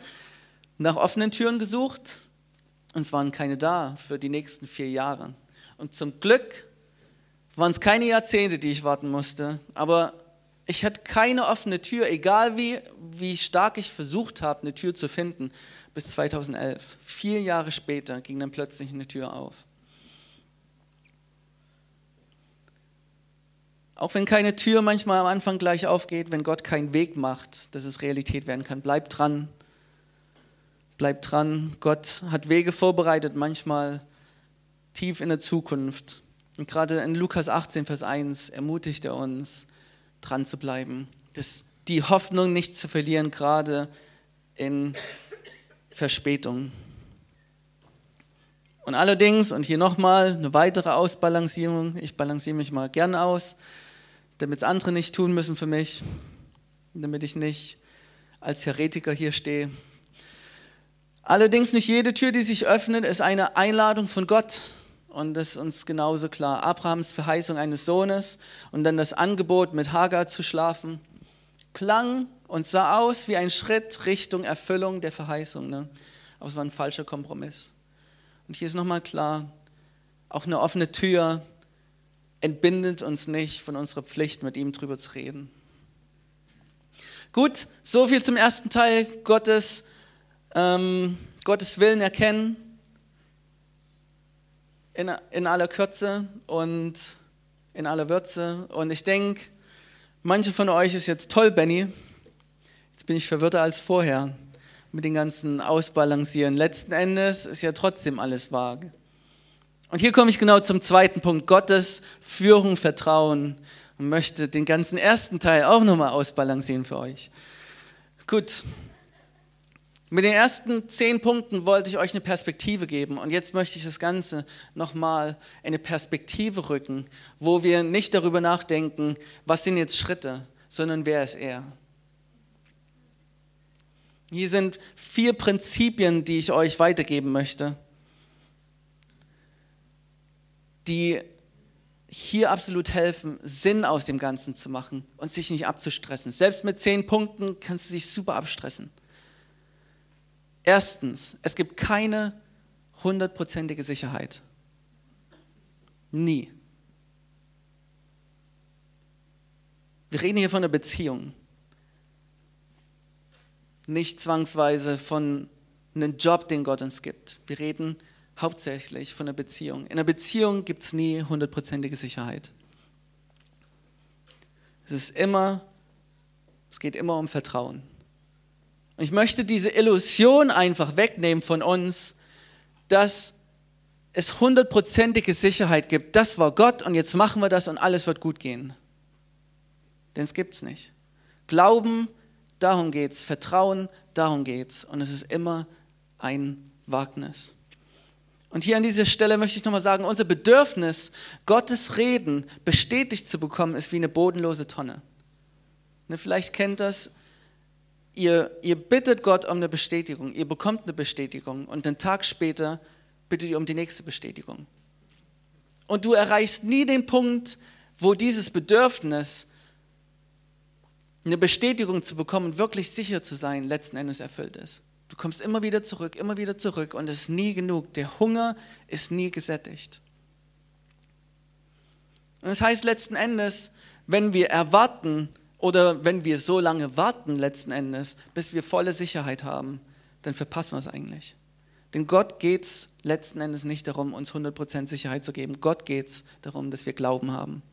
[SPEAKER 2] nach offenen Türen gesucht und es waren keine da für die nächsten vier Jahre. Und zum Glück waren es keine Jahrzehnte, die ich warten musste, aber ich hatte keine offene Tür, egal wie, wie stark ich versucht habe, eine Tür zu finden, bis 2011. Vier Jahre später ging dann plötzlich eine Tür auf. Auch wenn keine Tür manchmal am Anfang gleich aufgeht, wenn Gott keinen Weg macht, dass es Realität werden kann, bleib dran. Bleib dran. Gott hat Wege vorbereitet, manchmal tief in der Zukunft. Und gerade in Lukas 18, Vers 1 ermutigt er uns, dran zu bleiben, das, die Hoffnung nicht zu verlieren, gerade in Verspätung. Und allerdings, und hier nochmal eine weitere Ausbalancierung, ich balanciere mich mal gern aus, damit es andere nicht tun müssen für mich, damit ich nicht als Heretiker hier stehe. Allerdings nicht jede Tür, die sich öffnet, ist eine Einladung von Gott. Und das ist uns genauso klar. Abrahams Verheißung eines Sohnes und dann das Angebot, mit Hagar zu schlafen, klang und sah aus wie ein Schritt Richtung Erfüllung der Verheißung. Ne? Aber es war ein falscher Kompromiss. Und hier ist nochmal klar, auch eine offene Tür entbindet uns nicht von unserer Pflicht, mit ihm drüber zu reden. Gut, so viel zum ersten Teil, Gottes, ähm, Gottes Willen erkennen in, in aller Kürze und in aller Würze. Und ich denke, manche von euch ist jetzt toll, Benny. Jetzt bin ich verwirrter als vorher mit den ganzen Ausbalancieren. Letzten Endes ist ja trotzdem alles vage. Und hier komme ich genau zum zweiten Punkt, Gottes Führung, Vertrauen und möchte den ganzen ersten Teil auch nochmal ausbalancieren für euch. Gut, mit den ersten zehn Punkten wollte ich euch eine Perspektive geben und jetzt möchte ich das Ganze nochmal in eine Perspektive rücken, wo wir nicht darüber nachdenken, was sind jetzt Schritte, sondern wer ist er. Hier sind vier Prinzipien, die ich euch weitergeben möchte die hier absolut helfen, Sinn aus dem Ganzen zu machen und sich nicht abzustressen. Selbst mit zehn Punkten kannst du dich super abstressen. Erstens, es gibt keine hundertprozentige Sicherheit. Nie. Wir reden hier von einer Beziehung. Nicht zwangsweise von einem Job, den Gott uns gibt. Wir reden hauptsächlich von einer Beziehung. In einer Beziehung gibt es nie hundertprozentige Sicherheit. Es ist immer, es geht immer um Vertrauen. Und ich möchte diese Illusion einfach wegnehmen von uns, dass es hundertprozentige Sicherheit gibt. Das war Gott und jetzt machen wir das und alles wird gut gehen. Denn es gibt es nicht. Glauben, darum geht's. Vertrauen, darum geht's. Und es ist immer ein Wagnis. Und hier an dieser Stelle möchte ich nochmal sagen, unser Bedürfnis, Gottes Reden bestätigt zu bekommen, ist wie eine bodenlose Tonne. Ne, vielleicht kennt das, ihr, ihr bittet Gott um eine Bestätigung, ihr bekommt eine Bestätigung und einen Tag später bittet ihr um die nächste Bestätigung. Und du erreichst nie den Punkt, wo dieses Bedürfnis, eine Bestätigung zu bekommen, wirklich sicher zu sein, letzten Endes erfüllt ist. Du kommst immer wieder zurück, immer wieder zurück und es ist nie genug. Der Hunger ist nie gesättigt. Und das heißt letzten Endes, wenn wir erwarten oder wenn wir so lange warten letzten Endes, bis wir volle Sicherheit haben, dann verpassen wir es eigentlich. Denn Gott geht es letzten Endes nicht darum, uns 100% Sicherheit zu geben. Gott geht es darum, dass wir Glauben haben.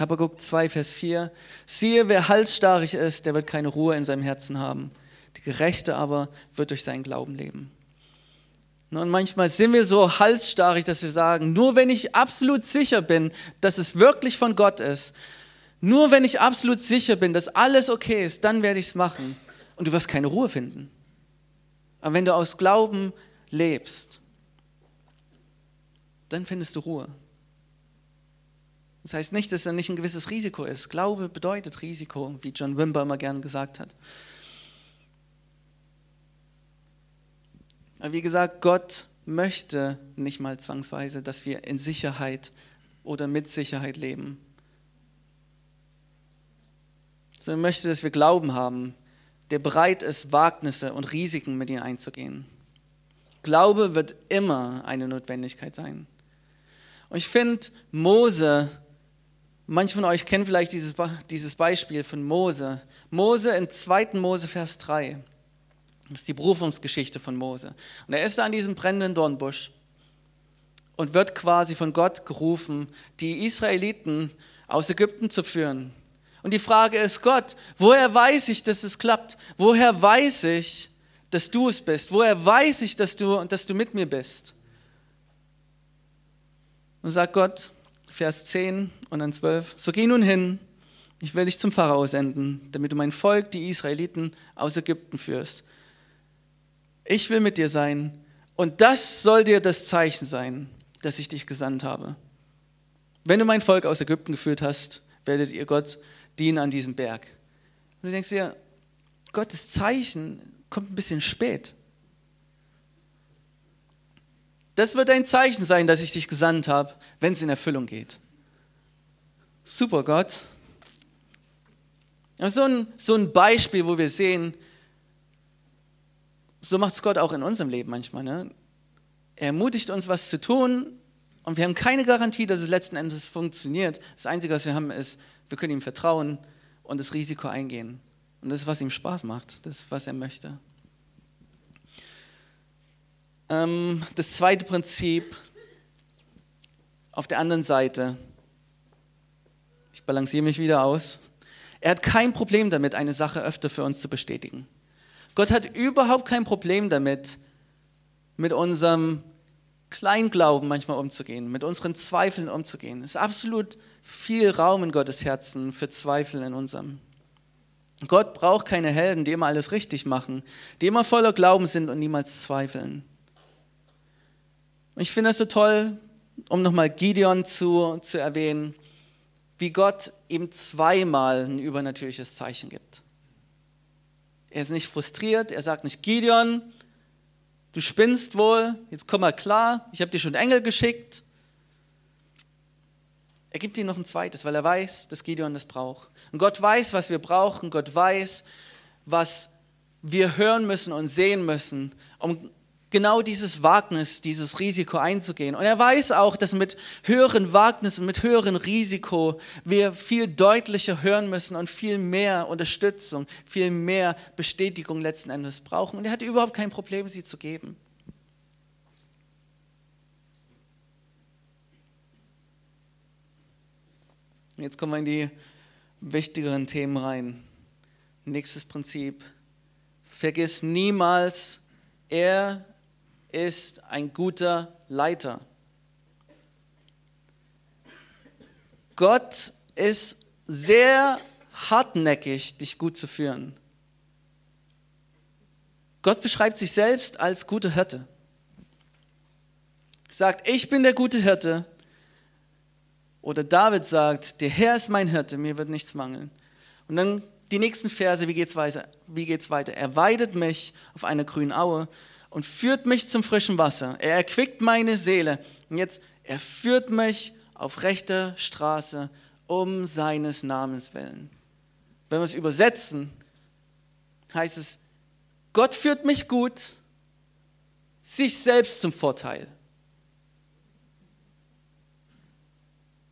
[SPEAKER 2] Habakkuk 2, Vers 4. Siehe, wer halsstarrig ist, der wird keine Ruhe in seinem Herzen haben. Der Gerechte aber wird durch seinen Glauben leben. Und manchmal sind wir so halsstarrig, dass wir sagen, nur wenn ich absolut sicher bin, dass es wirklich von Gott ist, nur wenn ich absolut sicher bin, dass alles okay ist, dann werde ich es machen. Und du wirst keine Ruhe finden. Aber wenn du aus Glauben lebst, dann findest du Ruhe. Das heißt nicht, dass er nicht ein gewisses Risiko ist. Glaube bedeutet Risiko, wie John Wimber immer gern gesagt hat. Aber wie gesagt, Gott möchte nicht mal zwangsweise, dass wir in Sicherheit oder mit Sicherheit leben. Sondern möchte, dass wir Glauben haben, der bereit ist, Wagnisse und Risiken mit ihm einzugehen. Glaube wird immer eine Notwendigkeit sein. Und ich finde, Mose, manche von euch kennen vielleicht dieses, dieses Beispiel von Mose. Mose in 2. Mose, Vers 3. Das ist die Berufungsgeschichte von Mose. Und er ist an diesem brennenden Dornbusch und wird quasi von Gott gerufen, die Israeliten aus Ägypten zu führen. Und die Frage ist, Gott, woher weiß ich, dass es klappt? Woher weiß ich, dass du es bist? Woher weiß ich, dass du, dass du mit mir bist? Und sagt Gott, Vers 10 und dann 12, so geh nun hin, ich will dich zum Pharao senden, damit du mein Volk, die Israeliten, aus Ägypten führst. Ich will mit dir sein und das soll dir das Zeichen sein, dass ich dich gesandt habe. Wenn du mein Volk aus Ägypten geführt hast, werdet ihr Gott dienen an diesem Berg. Und du denkst dir, Gottes Zeichen kommt ein bisschen spät. Das wird ein Zeichen sein, dass ich dich gesandt habe, wenn es in Erfüllung geht. Super, Gott. So ein, so ein Beispiel, wo wir sehen, so macht es Gott auch in unserem Leben manchmal. Ne? Er ermutigt uns, was zu tun, und wir haben keine Garantie, dass es letzten Endes funktioniert. Das Einzige, was wir haben, ist, wir können ihm vertrauen und das Risiko eingehen. Und das ist, was ihm Spaß macht, das ist, was er möchte. Ähm, das zweite Prinzip auf der anderen Seite, ich balanciere mich wieder aus, er hat kein Problem damit, eine Sache öfter für uns zu bestätigen. Gott hat überhaupt kein Problem damit, mit unserem Kleinglauben manchmal umzugehen, mit unseren Zweifeln umzugehen. Es ist absolut viel Raum in Gottes Herzen für Zweifel in unserem. Gott braucht keine Helden, die immer alles richtig machen, die immer voller Glauben sind und niemals zweifeln. Ich finde es so toll, um nochmal Gideon zu, zu erwähnen, wie Gott ihm zweimal ein übernatürliches Zeichen gibt. Er ist nicht frustriert, er sagt nicht, Gideon, du spinnst wohl, jetzt komm mal klar, ich habe dir schon Engel geschickt. Er gibt ihm noch ein zweites, weil er weiß, dass Gideon das braucht. Und Gott weiß, was wir brauchen, Gott weiß, was wir hören müssen und sehen müssen, um genau dieses Wagnis, dieses Risiko einzugehen. Und er weiß auch, dass mit höheren Wagnissen, mit höherem Risiko wir viel deutlicher hören müssen und viel mehr Unterstützung, viel mehr Bestätigung letzten Endes brauchen. Und er hat überhaupt kein Problem, sie zu geben. Jetzt kommen wir in die wichtigeren Themen rein. Nächstes Prinzip. Vergiss niemals, er ist ein guter Leiter. Gott ist sehr hartnäckig, dich gut zu führen. Gott beschreibt sich selbst als guter Hirte. Sagt, ich bin der gute Hirte. Oder David sagt, der Herr ist mein Hirte, mir wird nichts mangeln. Und dann die nächsten Verse, wie geht's weiter? Wie geht's weiter? Er weidet mich auf einer grünen Aue und führt mich zum frischen Wasser. Er erquickt meine Seele. Und jetzt, er führt mich auf rechter Straße um seines Namens willen. Wenn wir es übersetzen, heißt es, Gott führt mich gut, sich selbst zum Vorteil.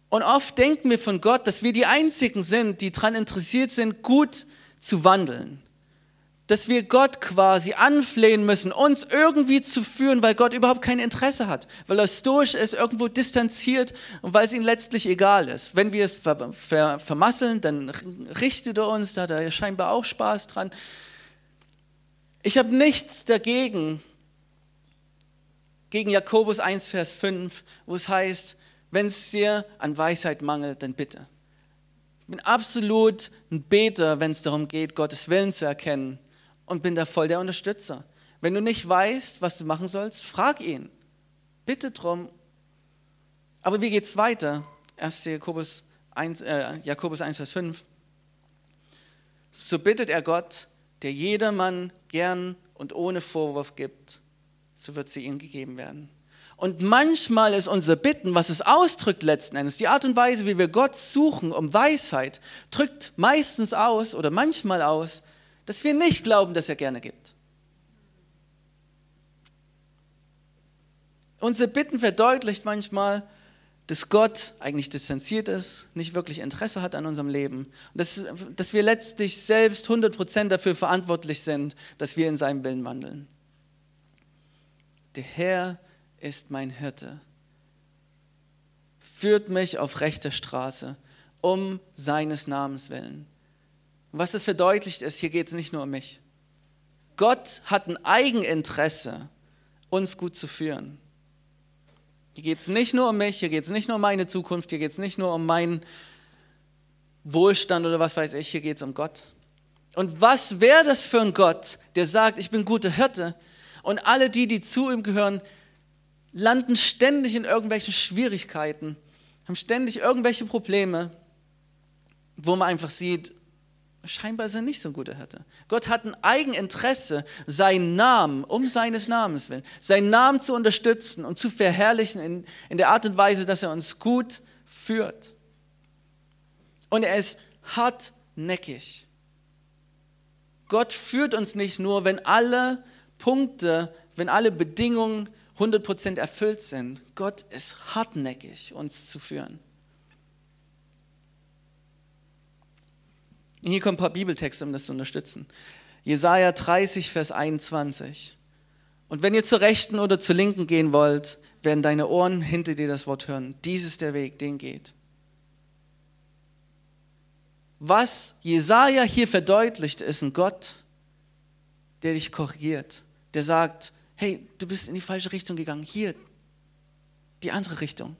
[SPEAKER 2] Und oft denken wir von Gott, dass wir die Einzigen sind, die daran interessiert sind, gut zu wandeln dass wir Gott quasi anflehen müssen, uns irgendwie zu führen, weil Gott überhaupt kein Interesse hat, weil er stoisch ist, irgendwo distanziert und weil es ihm letztlich egal ist. Wenn wir es ver ver vermasseln, dann richtet er uns, da hat er scheinbar auch Spaß dran. Ich habe nichts dagegen, gegen Jakobus 1, Vers 5, wo es heißt, wenn es dir an Weisheit mangelt, dann bitte. Ich bin absolut ein Beter, wenn es darum geht, Gottes Willen zu erkennen und bin da voll der Unterstützer. Wenn du nicht weißt, was du machen sollst, frag ihn. Bitte drum. Aber wie geht's weiter? 1. Jakobus 1, äh, Jakobus 1, Vers 5. So bittet er Gott, der jedermann gern und ohne Vorwurf gibt, so wird sie ihm gegeben werden. Und manchmal ist unser Bitten, was es ausdrückt letzten Endes, die Art und Weise, wie wir Gott suchen um Weisheit, drückt meistens aus oder manchmal aus, dass wir nicht glauben, dass er gerne gibt. Unsere Bitten verdeutlicht manchmal, dass Gott eigentlich distanziert ist, nicht wirklich Interesse hat an unserem Leben und dass, dass wir letztlich selbst 100% dafür verantwortlich sind, dass wir in seinem Willen wandeln. Der Herr ist mein Hirte, führt mich auf rechter Straße um seines Namens willen. Was das verdeutlicht ist, hier geht es nicht nur um mich. Gott hat ein Eigeninteresse, uns gut zu führen. Hier geht es nicht nur um mich, hier geht es nicht nur um meine Zukunft, hier geht es nicht nur um meinen Wohlstand oder was weiß ich, hier geht es um Gott. Und was wäre das für ein Gott, der sagt, ich bin guter Hirte und alle die, die zu ihm gehören, landen ständig in irgendwelchen Schwierigkeiten, haben ständig irgendwelche Probleme, wo man einfach sieht, scheinbar ist er nicht so ein guter Hirte. Gott hat ein Eigeninteresse, seinen Namen, um seines Namens willen, seinen Namen zu unterstützen und zu verherrlichen in, in der Art und Weise, dass er uns gut führt. Und er ist hartnäckig. Gott führt uns nicht nur, wenn alle Punkte, wenn alle Bedingungen 100% erfüllt sind. Gott ist hartnäckig, uns zu führen. Und hier kommen ein paar Bibeltexte, um das zu unterstützen. Jesaja 30, Vers 21. Und wenn ihr zur Rechten oder zur Linken gehen wollt, werden deine Ohren hinter dir das Wort hören. Dies ist der Weg, den geht. Was Jesaja hier verdeutlicht, ist ein Gott, der dich korrigiert, der sagt: Hey, du bist in die falsche Richtung gegangen. Hier, die andere Richtung.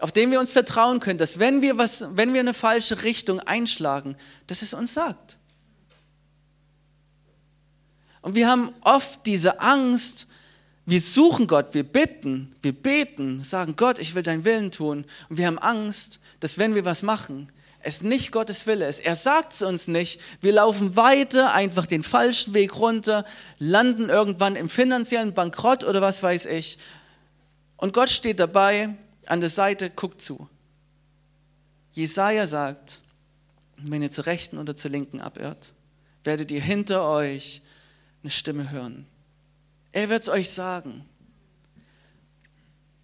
[SPEAKER 2] Auf den wir uns vertrauen können, dass wenn wir, was, wenn wir eine falsche Richtung einschlagen, dass es uns sagt. Und wir haben oft diese Angst, wir suchen Gott, wir bitten, wir beten, sagen, Gott, ich will deinen Willen tun. Und wir haben Angst, dass wenn wir was machen, es nicht Gottes Wille ist. Er sagt es uns nicht. Wir laufen weiter, einfach den falschen Weg runter, landen irgendwann im finanziellen Bankrott oder was weiß ich. Und Gott steht dabei an der Seite, guckt zu. Jesaja sagt, wenn ihr zur rechten oder zur linken abirrt, werdet ihr hinter euch eine Stimme hören. Er wird es euch sagen.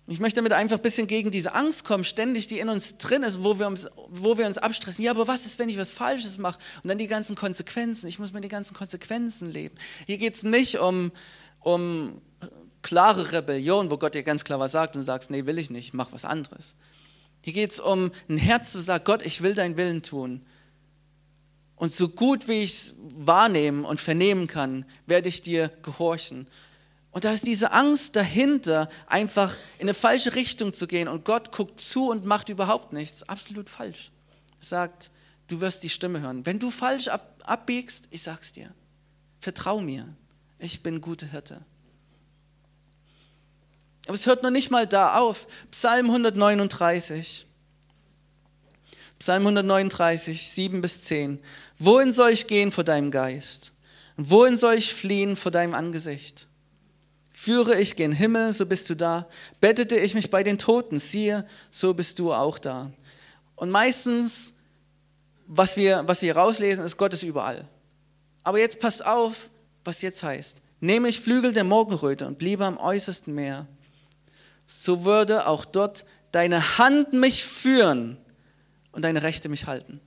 [SPEAKER 2] Ich möchte damit einfach ein bisschen gegen diese Angst kommen, ständig, die in uns drin ist, wo wir uns, wo wir uns abstressen. Ja, aber was ist, wenn ich was Falsches mache? Und dann die ganzen Konsequenzen. Ich muss mit den ganzen Konsequenzen leben. Hier geht es nicht um, um klare Rebellion, wo Gott dir ganz klar was sagt und du sagst, nee, will ich nicht, mach was anderes. Hier geht es um ein Herz, das sagt, Gott, ich will deinen Willen tun. Und so gut wie ich es wahrnehmen und vernehmen kann, werde ich dir gehorchen. Und da ist diese Angst dahinter, einfach in eine falsche Richtung zu gehen und Gott guckt zu und macht überhaupt nichts. Absolut falsch. Er sagt, du wirst die Stimme hören. Wenn du falsch ab, abbiegst, ich sag's dir, vertrau mir. Ich bin gute Hirte. Aber es hört noch nicht mal da auf. Psalm 139. Psalm 139, 7 bis 10. Wohin soll ich gehen vor deinem Geist? Wohin soll ich fliehen vor deinem Angesicht? Führe ich gen Himmel, so bist du da. Bettete ich mich bei den Toten, siehe, so bist du auch da. Und meistens, was wir, was wir rauslesen, ist, Gott ist überall. Aber jetzt passt auf, was jetzt heißt. Nehme ich Flügel der Morgenröte und bliebe am äußersten Meer so würde auch dort deine Hand mich führen und deine Rechte mich halten.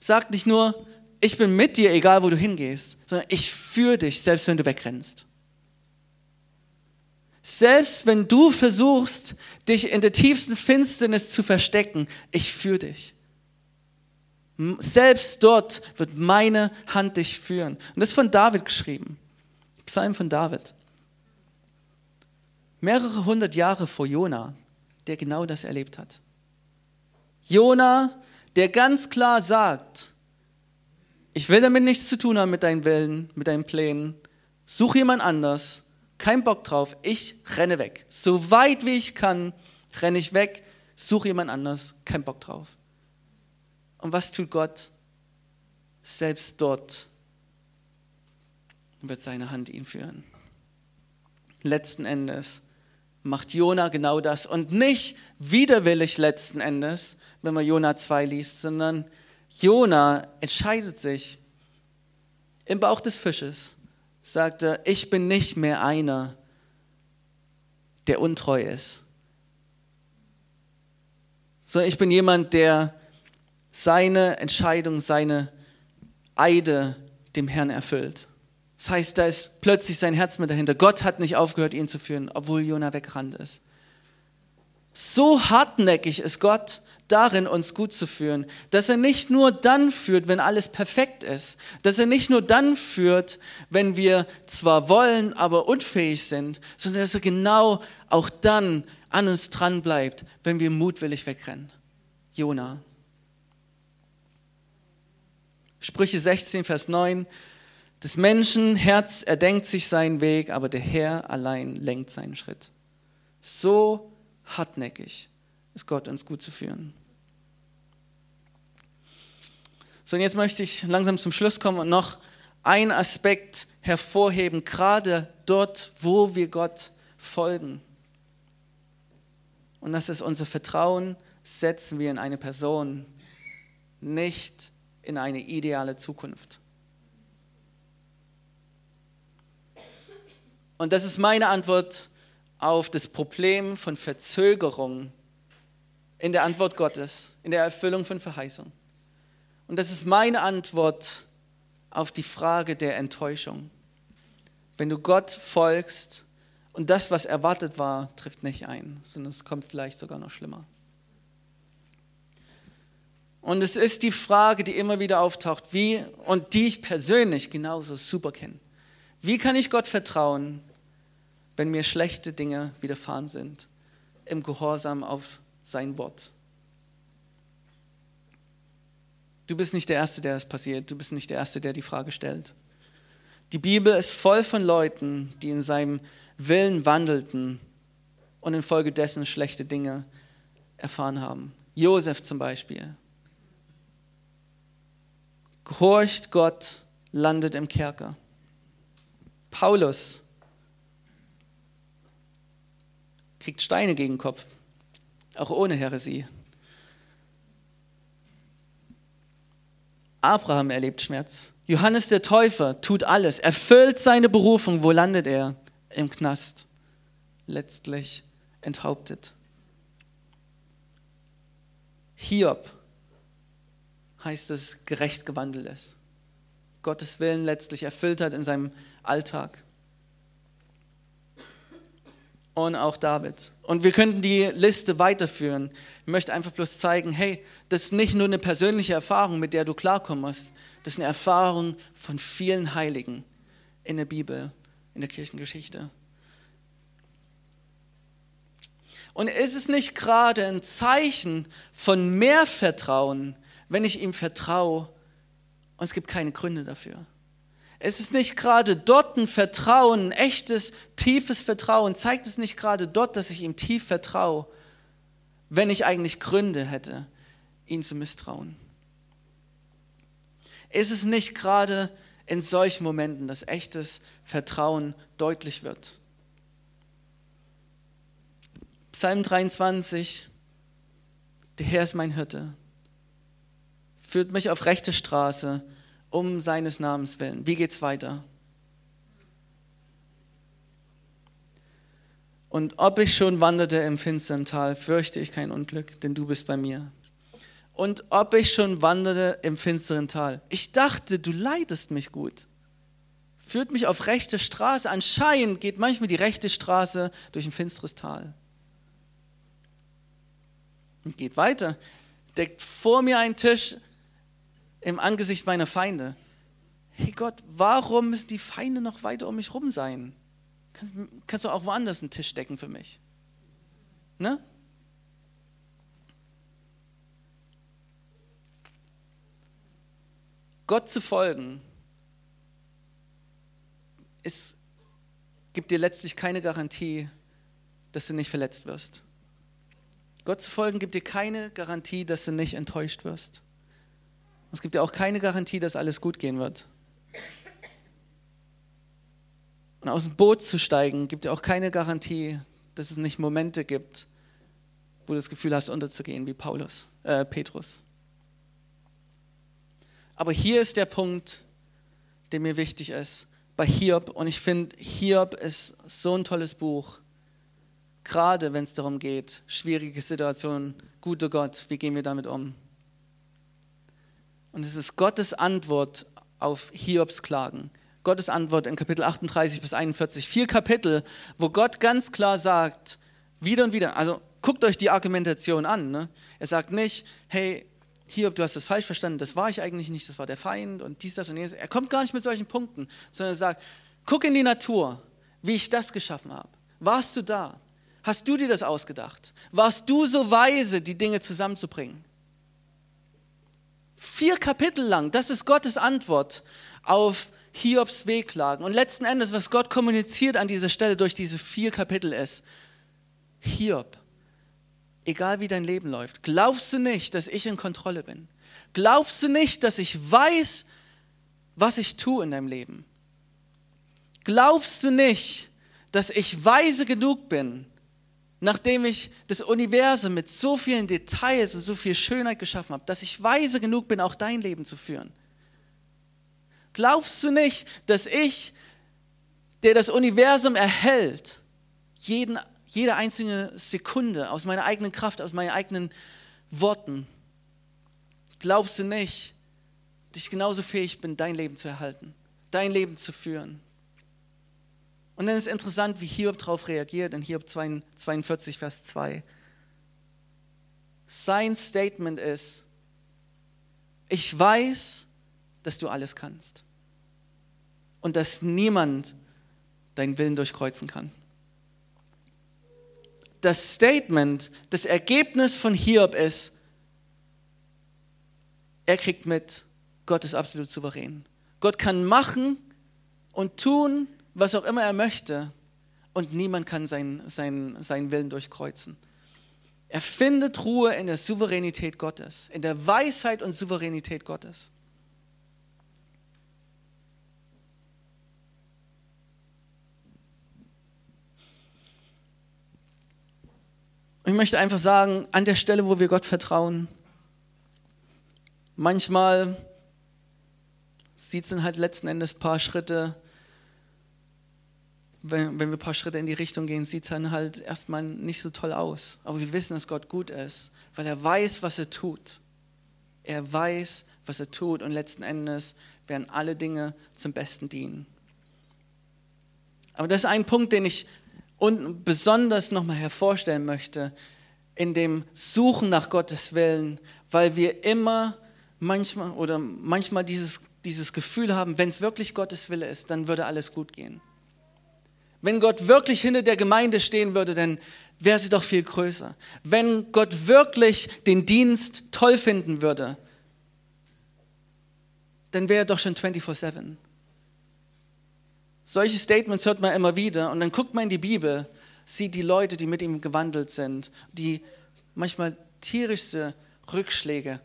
[SPEAKER 2] Sag nicht nur, ich bin mit dir, egal wo du hingehst, sondern ich führe dich, selbst wenn du wegrennst. Selbst wenn du versuchst, dich in der tiefsten Finsternis zu verstecken, ich führe dich. Selbst dort wird meine Hand dich führen. Und das ist von David geschrieben. Psalm von David mehrere hundert Jahre vor Jona, der genau das erlebt hat. Jona, der ganz klar sagt, ich will damit nichts zu tun haben mit deinen Willen, mit deinen Plänen, such jemand anders kein Bock drauf, ich renne weg. So weit wie ich kann, renne ich weg, suche jemand anders, kein Bock drauf. Und was tut Gott? Selbst dort wird seine Hand ihn führen. Letzten Endes macht Jona genau das und nicht widerwillig letzten Endes, wenn man Jona 2 liest, sondern Jona entscheidet sich im Bauch des Fisches, sagt er, ich bin nicht mehr einer, der untreu ist, sondern ich bin jemand, der seine Entscheidung, seine Eide dem Herrn erfüllt. Das heißt, da ist plötzlich sein Herz mit dahinter. Gott hat nicht aufgehört, ihn zu führen, obwohl Jona weggerannt ist. So hartnäckig ist Gott darin, uns gut zu führen, dass er nicht nur dann führt, wenn alles perfekt ist, dass er nicht nur dann führt, wenn wir zwar wollen, aber unfähig sind, sondern dass er genau auch dann an uns dran bleibt, wenn wir mutwillig wegrennen. Jona. Sprüche 16, Vers 9. Des Menschen Herz erdenkt sich seinen Weg, aber der Herr allein lenkt seinen Schritt. So hartnäckig ist Gott uns gut zu führen. So, und jetzt möchte ich langsam zum Schluss kommen und noch einen Aspekt hervorheben, gerade dort, wo wir Gott folgen. Und das ist unser Vertrauen, setzen wir in eine Person, nicht in eine ideale Zukunft. Und das ist meine Antwort auf das Problem von Verzögerung in der Antwort Gottes, in der Erfüllung von Verheißung. Und das ist meine Antwort auf die Frage der Enttäuschung. Wenn du Gott folgst und das, was erwartet war, trifft nicht ein, sondern es kommt vielleicht sogar noch schlimmer. Und es ist die Frage, die immer wieder auftaucht, wie und die ich persönlich genauso super kenne. Wie kann ich Gott vertrauen, wenn mir schlechte Dinge widerfahren sind, im Gehorsam auf sein Wort. Du bist nicht der Erste, der es passiert. Du bist nicht der Erste, der die Frage stellt. Die Bibel ist voll von Leuten, die in seinem Willen wandelten und infolgedessen schlechte Dinge erfahren haben. Josef zum Beispiel. Gehorcht Gott, landet im Kerker. Paulus kriegt Steine gegen den Kopf, auch ohne Heresie. Abraham erlebt Schmerz. Johannes der Täufer tut alles, erfüllt seine Berufung. Wo landet er? Im Knast. Letztlich enthauptet. Hiob heißt es, gerecht gewandelt ist. Gottes Willen letztlich erfüllt hat in seinem Alltag und auch David. Und wir könnten die Liste weiterführen. Ich möchte einfach bloß zeigen, hey, das ist nicht nur eine persönliche Erfahrung, mit der du klarkommst, das ist eine Erfahrung von vielen Heiligen in der Bibel, in der Kirchengeschichte. Und ist es nicht gerade ein Zeichen von mehr Vertrauen, wenn ich ihm vertraue und es gibt keine Gründe dafür? Es ist nicht gerade dort ein Vertrauen, ein echtes, tiefes Vertrauen. Zeigt es nicht gerade dort, dass ich ihm tief vertraue, wenn ich eigentlich Gründe hätte, ihn zu misstrauen? Ist es nicht gerade in solchen Momenten, dass echtes Vertrauen deutlich wird? Psalm 23, der Herr ist mein Hirte, führt mich auf rechte Straße um seines Namens willen. Wie geht's weiter? Und ob ich schon wanderte im finsteren Tal, fürchte ich kein Unglück, denn du bist bei mir. Und ob ich schon wanderte im finsteren Tal, ich dachte, du leidest mich gut. Führt mich auf rechte Straße. Anscheinend geht manchmal die rechte Straße durch ein finsteres Tal. Und geht weiter. Deckt vor mir einen Tisch im Angesicht meiner Feinde. Hey Gott, warum müssen die Feinde noch weiter um mich rum sein? Kannst, kannst du auch woanders einen Tisch decken für mich? Ne? Gott zu folgen ist gibt dir letztlich keine Garantie, dass du nicht verletzt wirst. Gott zu folgen gibt dir keine Garantie, dass du nicht enttäuscht wirst. Es gibt dir auch keine Garantie, dass alles gut gehen wird. Und aus dem Boot zu steigen, gibt dir auch keine Garantie, dass es nicht Momente gibt, wo du das Gefühl hast, unterzugehen, wie Paulus, äh, Petrus. Aber hier ist der Punkt, der mir wichtig ist, bei Hiob. Und ich finde, Hiob ist so ein tolles Buch, gerade wenn es darum geht, schwierige Situationen, guter Gott, wie gehen wir damit um? Und es ist Gottes Antwort auf Hiobs Klagen. Gottes Antwort in Kapitel 38 bis 41. Vier Kapitel, wo Gott ganz klar sagt, wieder und wieder, also guckt euch die Argumentation an. Ne? Er sagt nicht, hey, Hiob, du hast das falsch verstanden, das war ich eigentlich nicht, das war der Feind und dies, das und jenes. Er kommt gar nicht mit solchen Punkten, sondern er sagt, guck in die Natur, wie ich das geschaffen habe. Warst du da? Hast du dir das ausgedacht? Warst du so weise, die Dinge zusammenzubringen? Vier Kapitel lang, das ist Gottes Antwort auf Hiobs Wehklagen. Und letzten Endes, was Gott kommuniziert an dieser Stelle durch diese vier Kapitel ist, Hiob, egal wie dein Leben läuft, glaubst du nicht, dass ich in Kontrolle bin? Glaubst du nicht, dass ich weiß, was ich tue in deinem Leben? Glaubst du nicht, dass ich weise genug bin, nachdem ich das Universum mit so vielen Details und so viel Schönheit geschaffen habe, dass ich weise genug bin, auch dein Leben zu führen? Glaubst du nicht, dass ich, der das Universum erhält, jeden jede einzelne Sekunde aus meiner eigenen Kraft, aus meinen eigenen Worten, glaubst du nicht, dass ich genauso fähig bin, dein Leben zu erhalten, dein Leben zu führen? Und dann ist interessant, wie Hiob darauf reagiert in Hiob 42, Vers 2. Sein Statement ist, ich weiß, dass du alles kannst und dass niemand deinen Willen durchkreuzen kann das Statement, das Ergebnis von Hiob ist, er kriegt mit, Gott ist absolut souverän. Gott kann machen und tun, was auch immer er möchte und niemand kann seinen, seinen, seinen Willen durchkreuzen. Er findet Ruhe in der Souveränität Gottes, in der Weisheit und Souveränität Gottes. ich möchte einfach sagen, an der Stelle, wo wir Gott vertrauen, manchmal sieht es dann halt letzten Endes ein paar Schritte, wenn, wenn wir ein paar Schritte in die Richtung gehen, sieht es dann halt erstmal nicht so toll aus. Aber wir wissen, dass Gott gut ist, weil er weiß, was er tut. Er weiß, was er tut und letzten Endes werden alle Dinge zum Besten dienen. Aber das ist ein Punkt, den ich besonders nochmal hervorstellen möchte, in dem Suchen nach Gottes Willen, weil wir immer manchmal oder manchmal dieses, dieses Gefühl haben, wenn es wirklich Gottes Wille ist, dann würde alles gut gehen. Wenn Gott wirklich hinter der Gemeinde stehen würde, dann wäre sie doch viel größer. Wenn Gott wirklich den Dienst toll finden würde, dann wäre er doch schon 24-7. Solche Statements hört man immer wieder und dann guckt man in die Bibel, sieht die Leute, die mit ihm gewandelt sind, die manchmal tierischste Rückschläge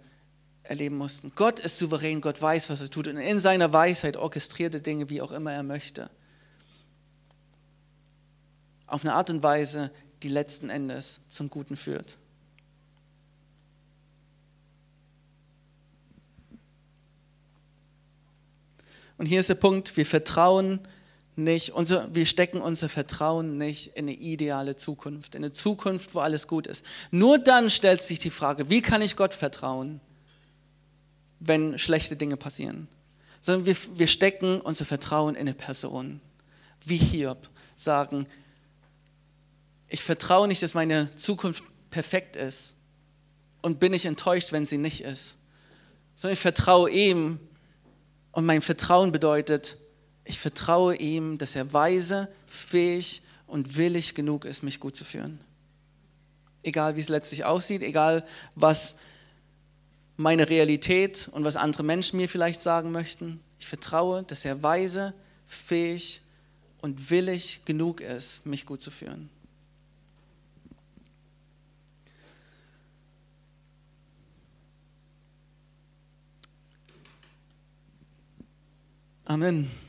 [SPEAKER 2] erleben mussten. Gott ist souverän, Gott weiß, was er tut und in seiner Weisheit orchestrierte Dinge, wie auch immer er möchte. Auf eine Art und Weise, die letzten Endes zum Guten führt. Und hier ist der Punkt, wir vertrauen nicht, unser, wir stecken unser Vertrauen nicht in eine ideale Zukunft, in eine Zukunft, wo alles gut ist. Nur dann stellt sich die Frage, wie kann ich Gott vertrauen, wenn schlechte Dinge passieren? Sondern wir, wir stecken unser Vertrauen in eine Person, wie Hiob, sagen, ich vertraue nicht, dass meine Zukunft perfekt ist und bin nicht enttäuscht, wenn sie nicht ist, sondern ich vertraue ihm und mein Vertrauen bedeutet, ich vertraue ihm, dass er weise, fähig und willig genug ist, mich gut zu führen. Egal wie es letztlich aussieht, egal was meine Realität und was andere Menschen mir vielleicht sagen möchten. Ich vertraue, dass er weise, fähig und willig genug ist, mich gut zu führen. Amen.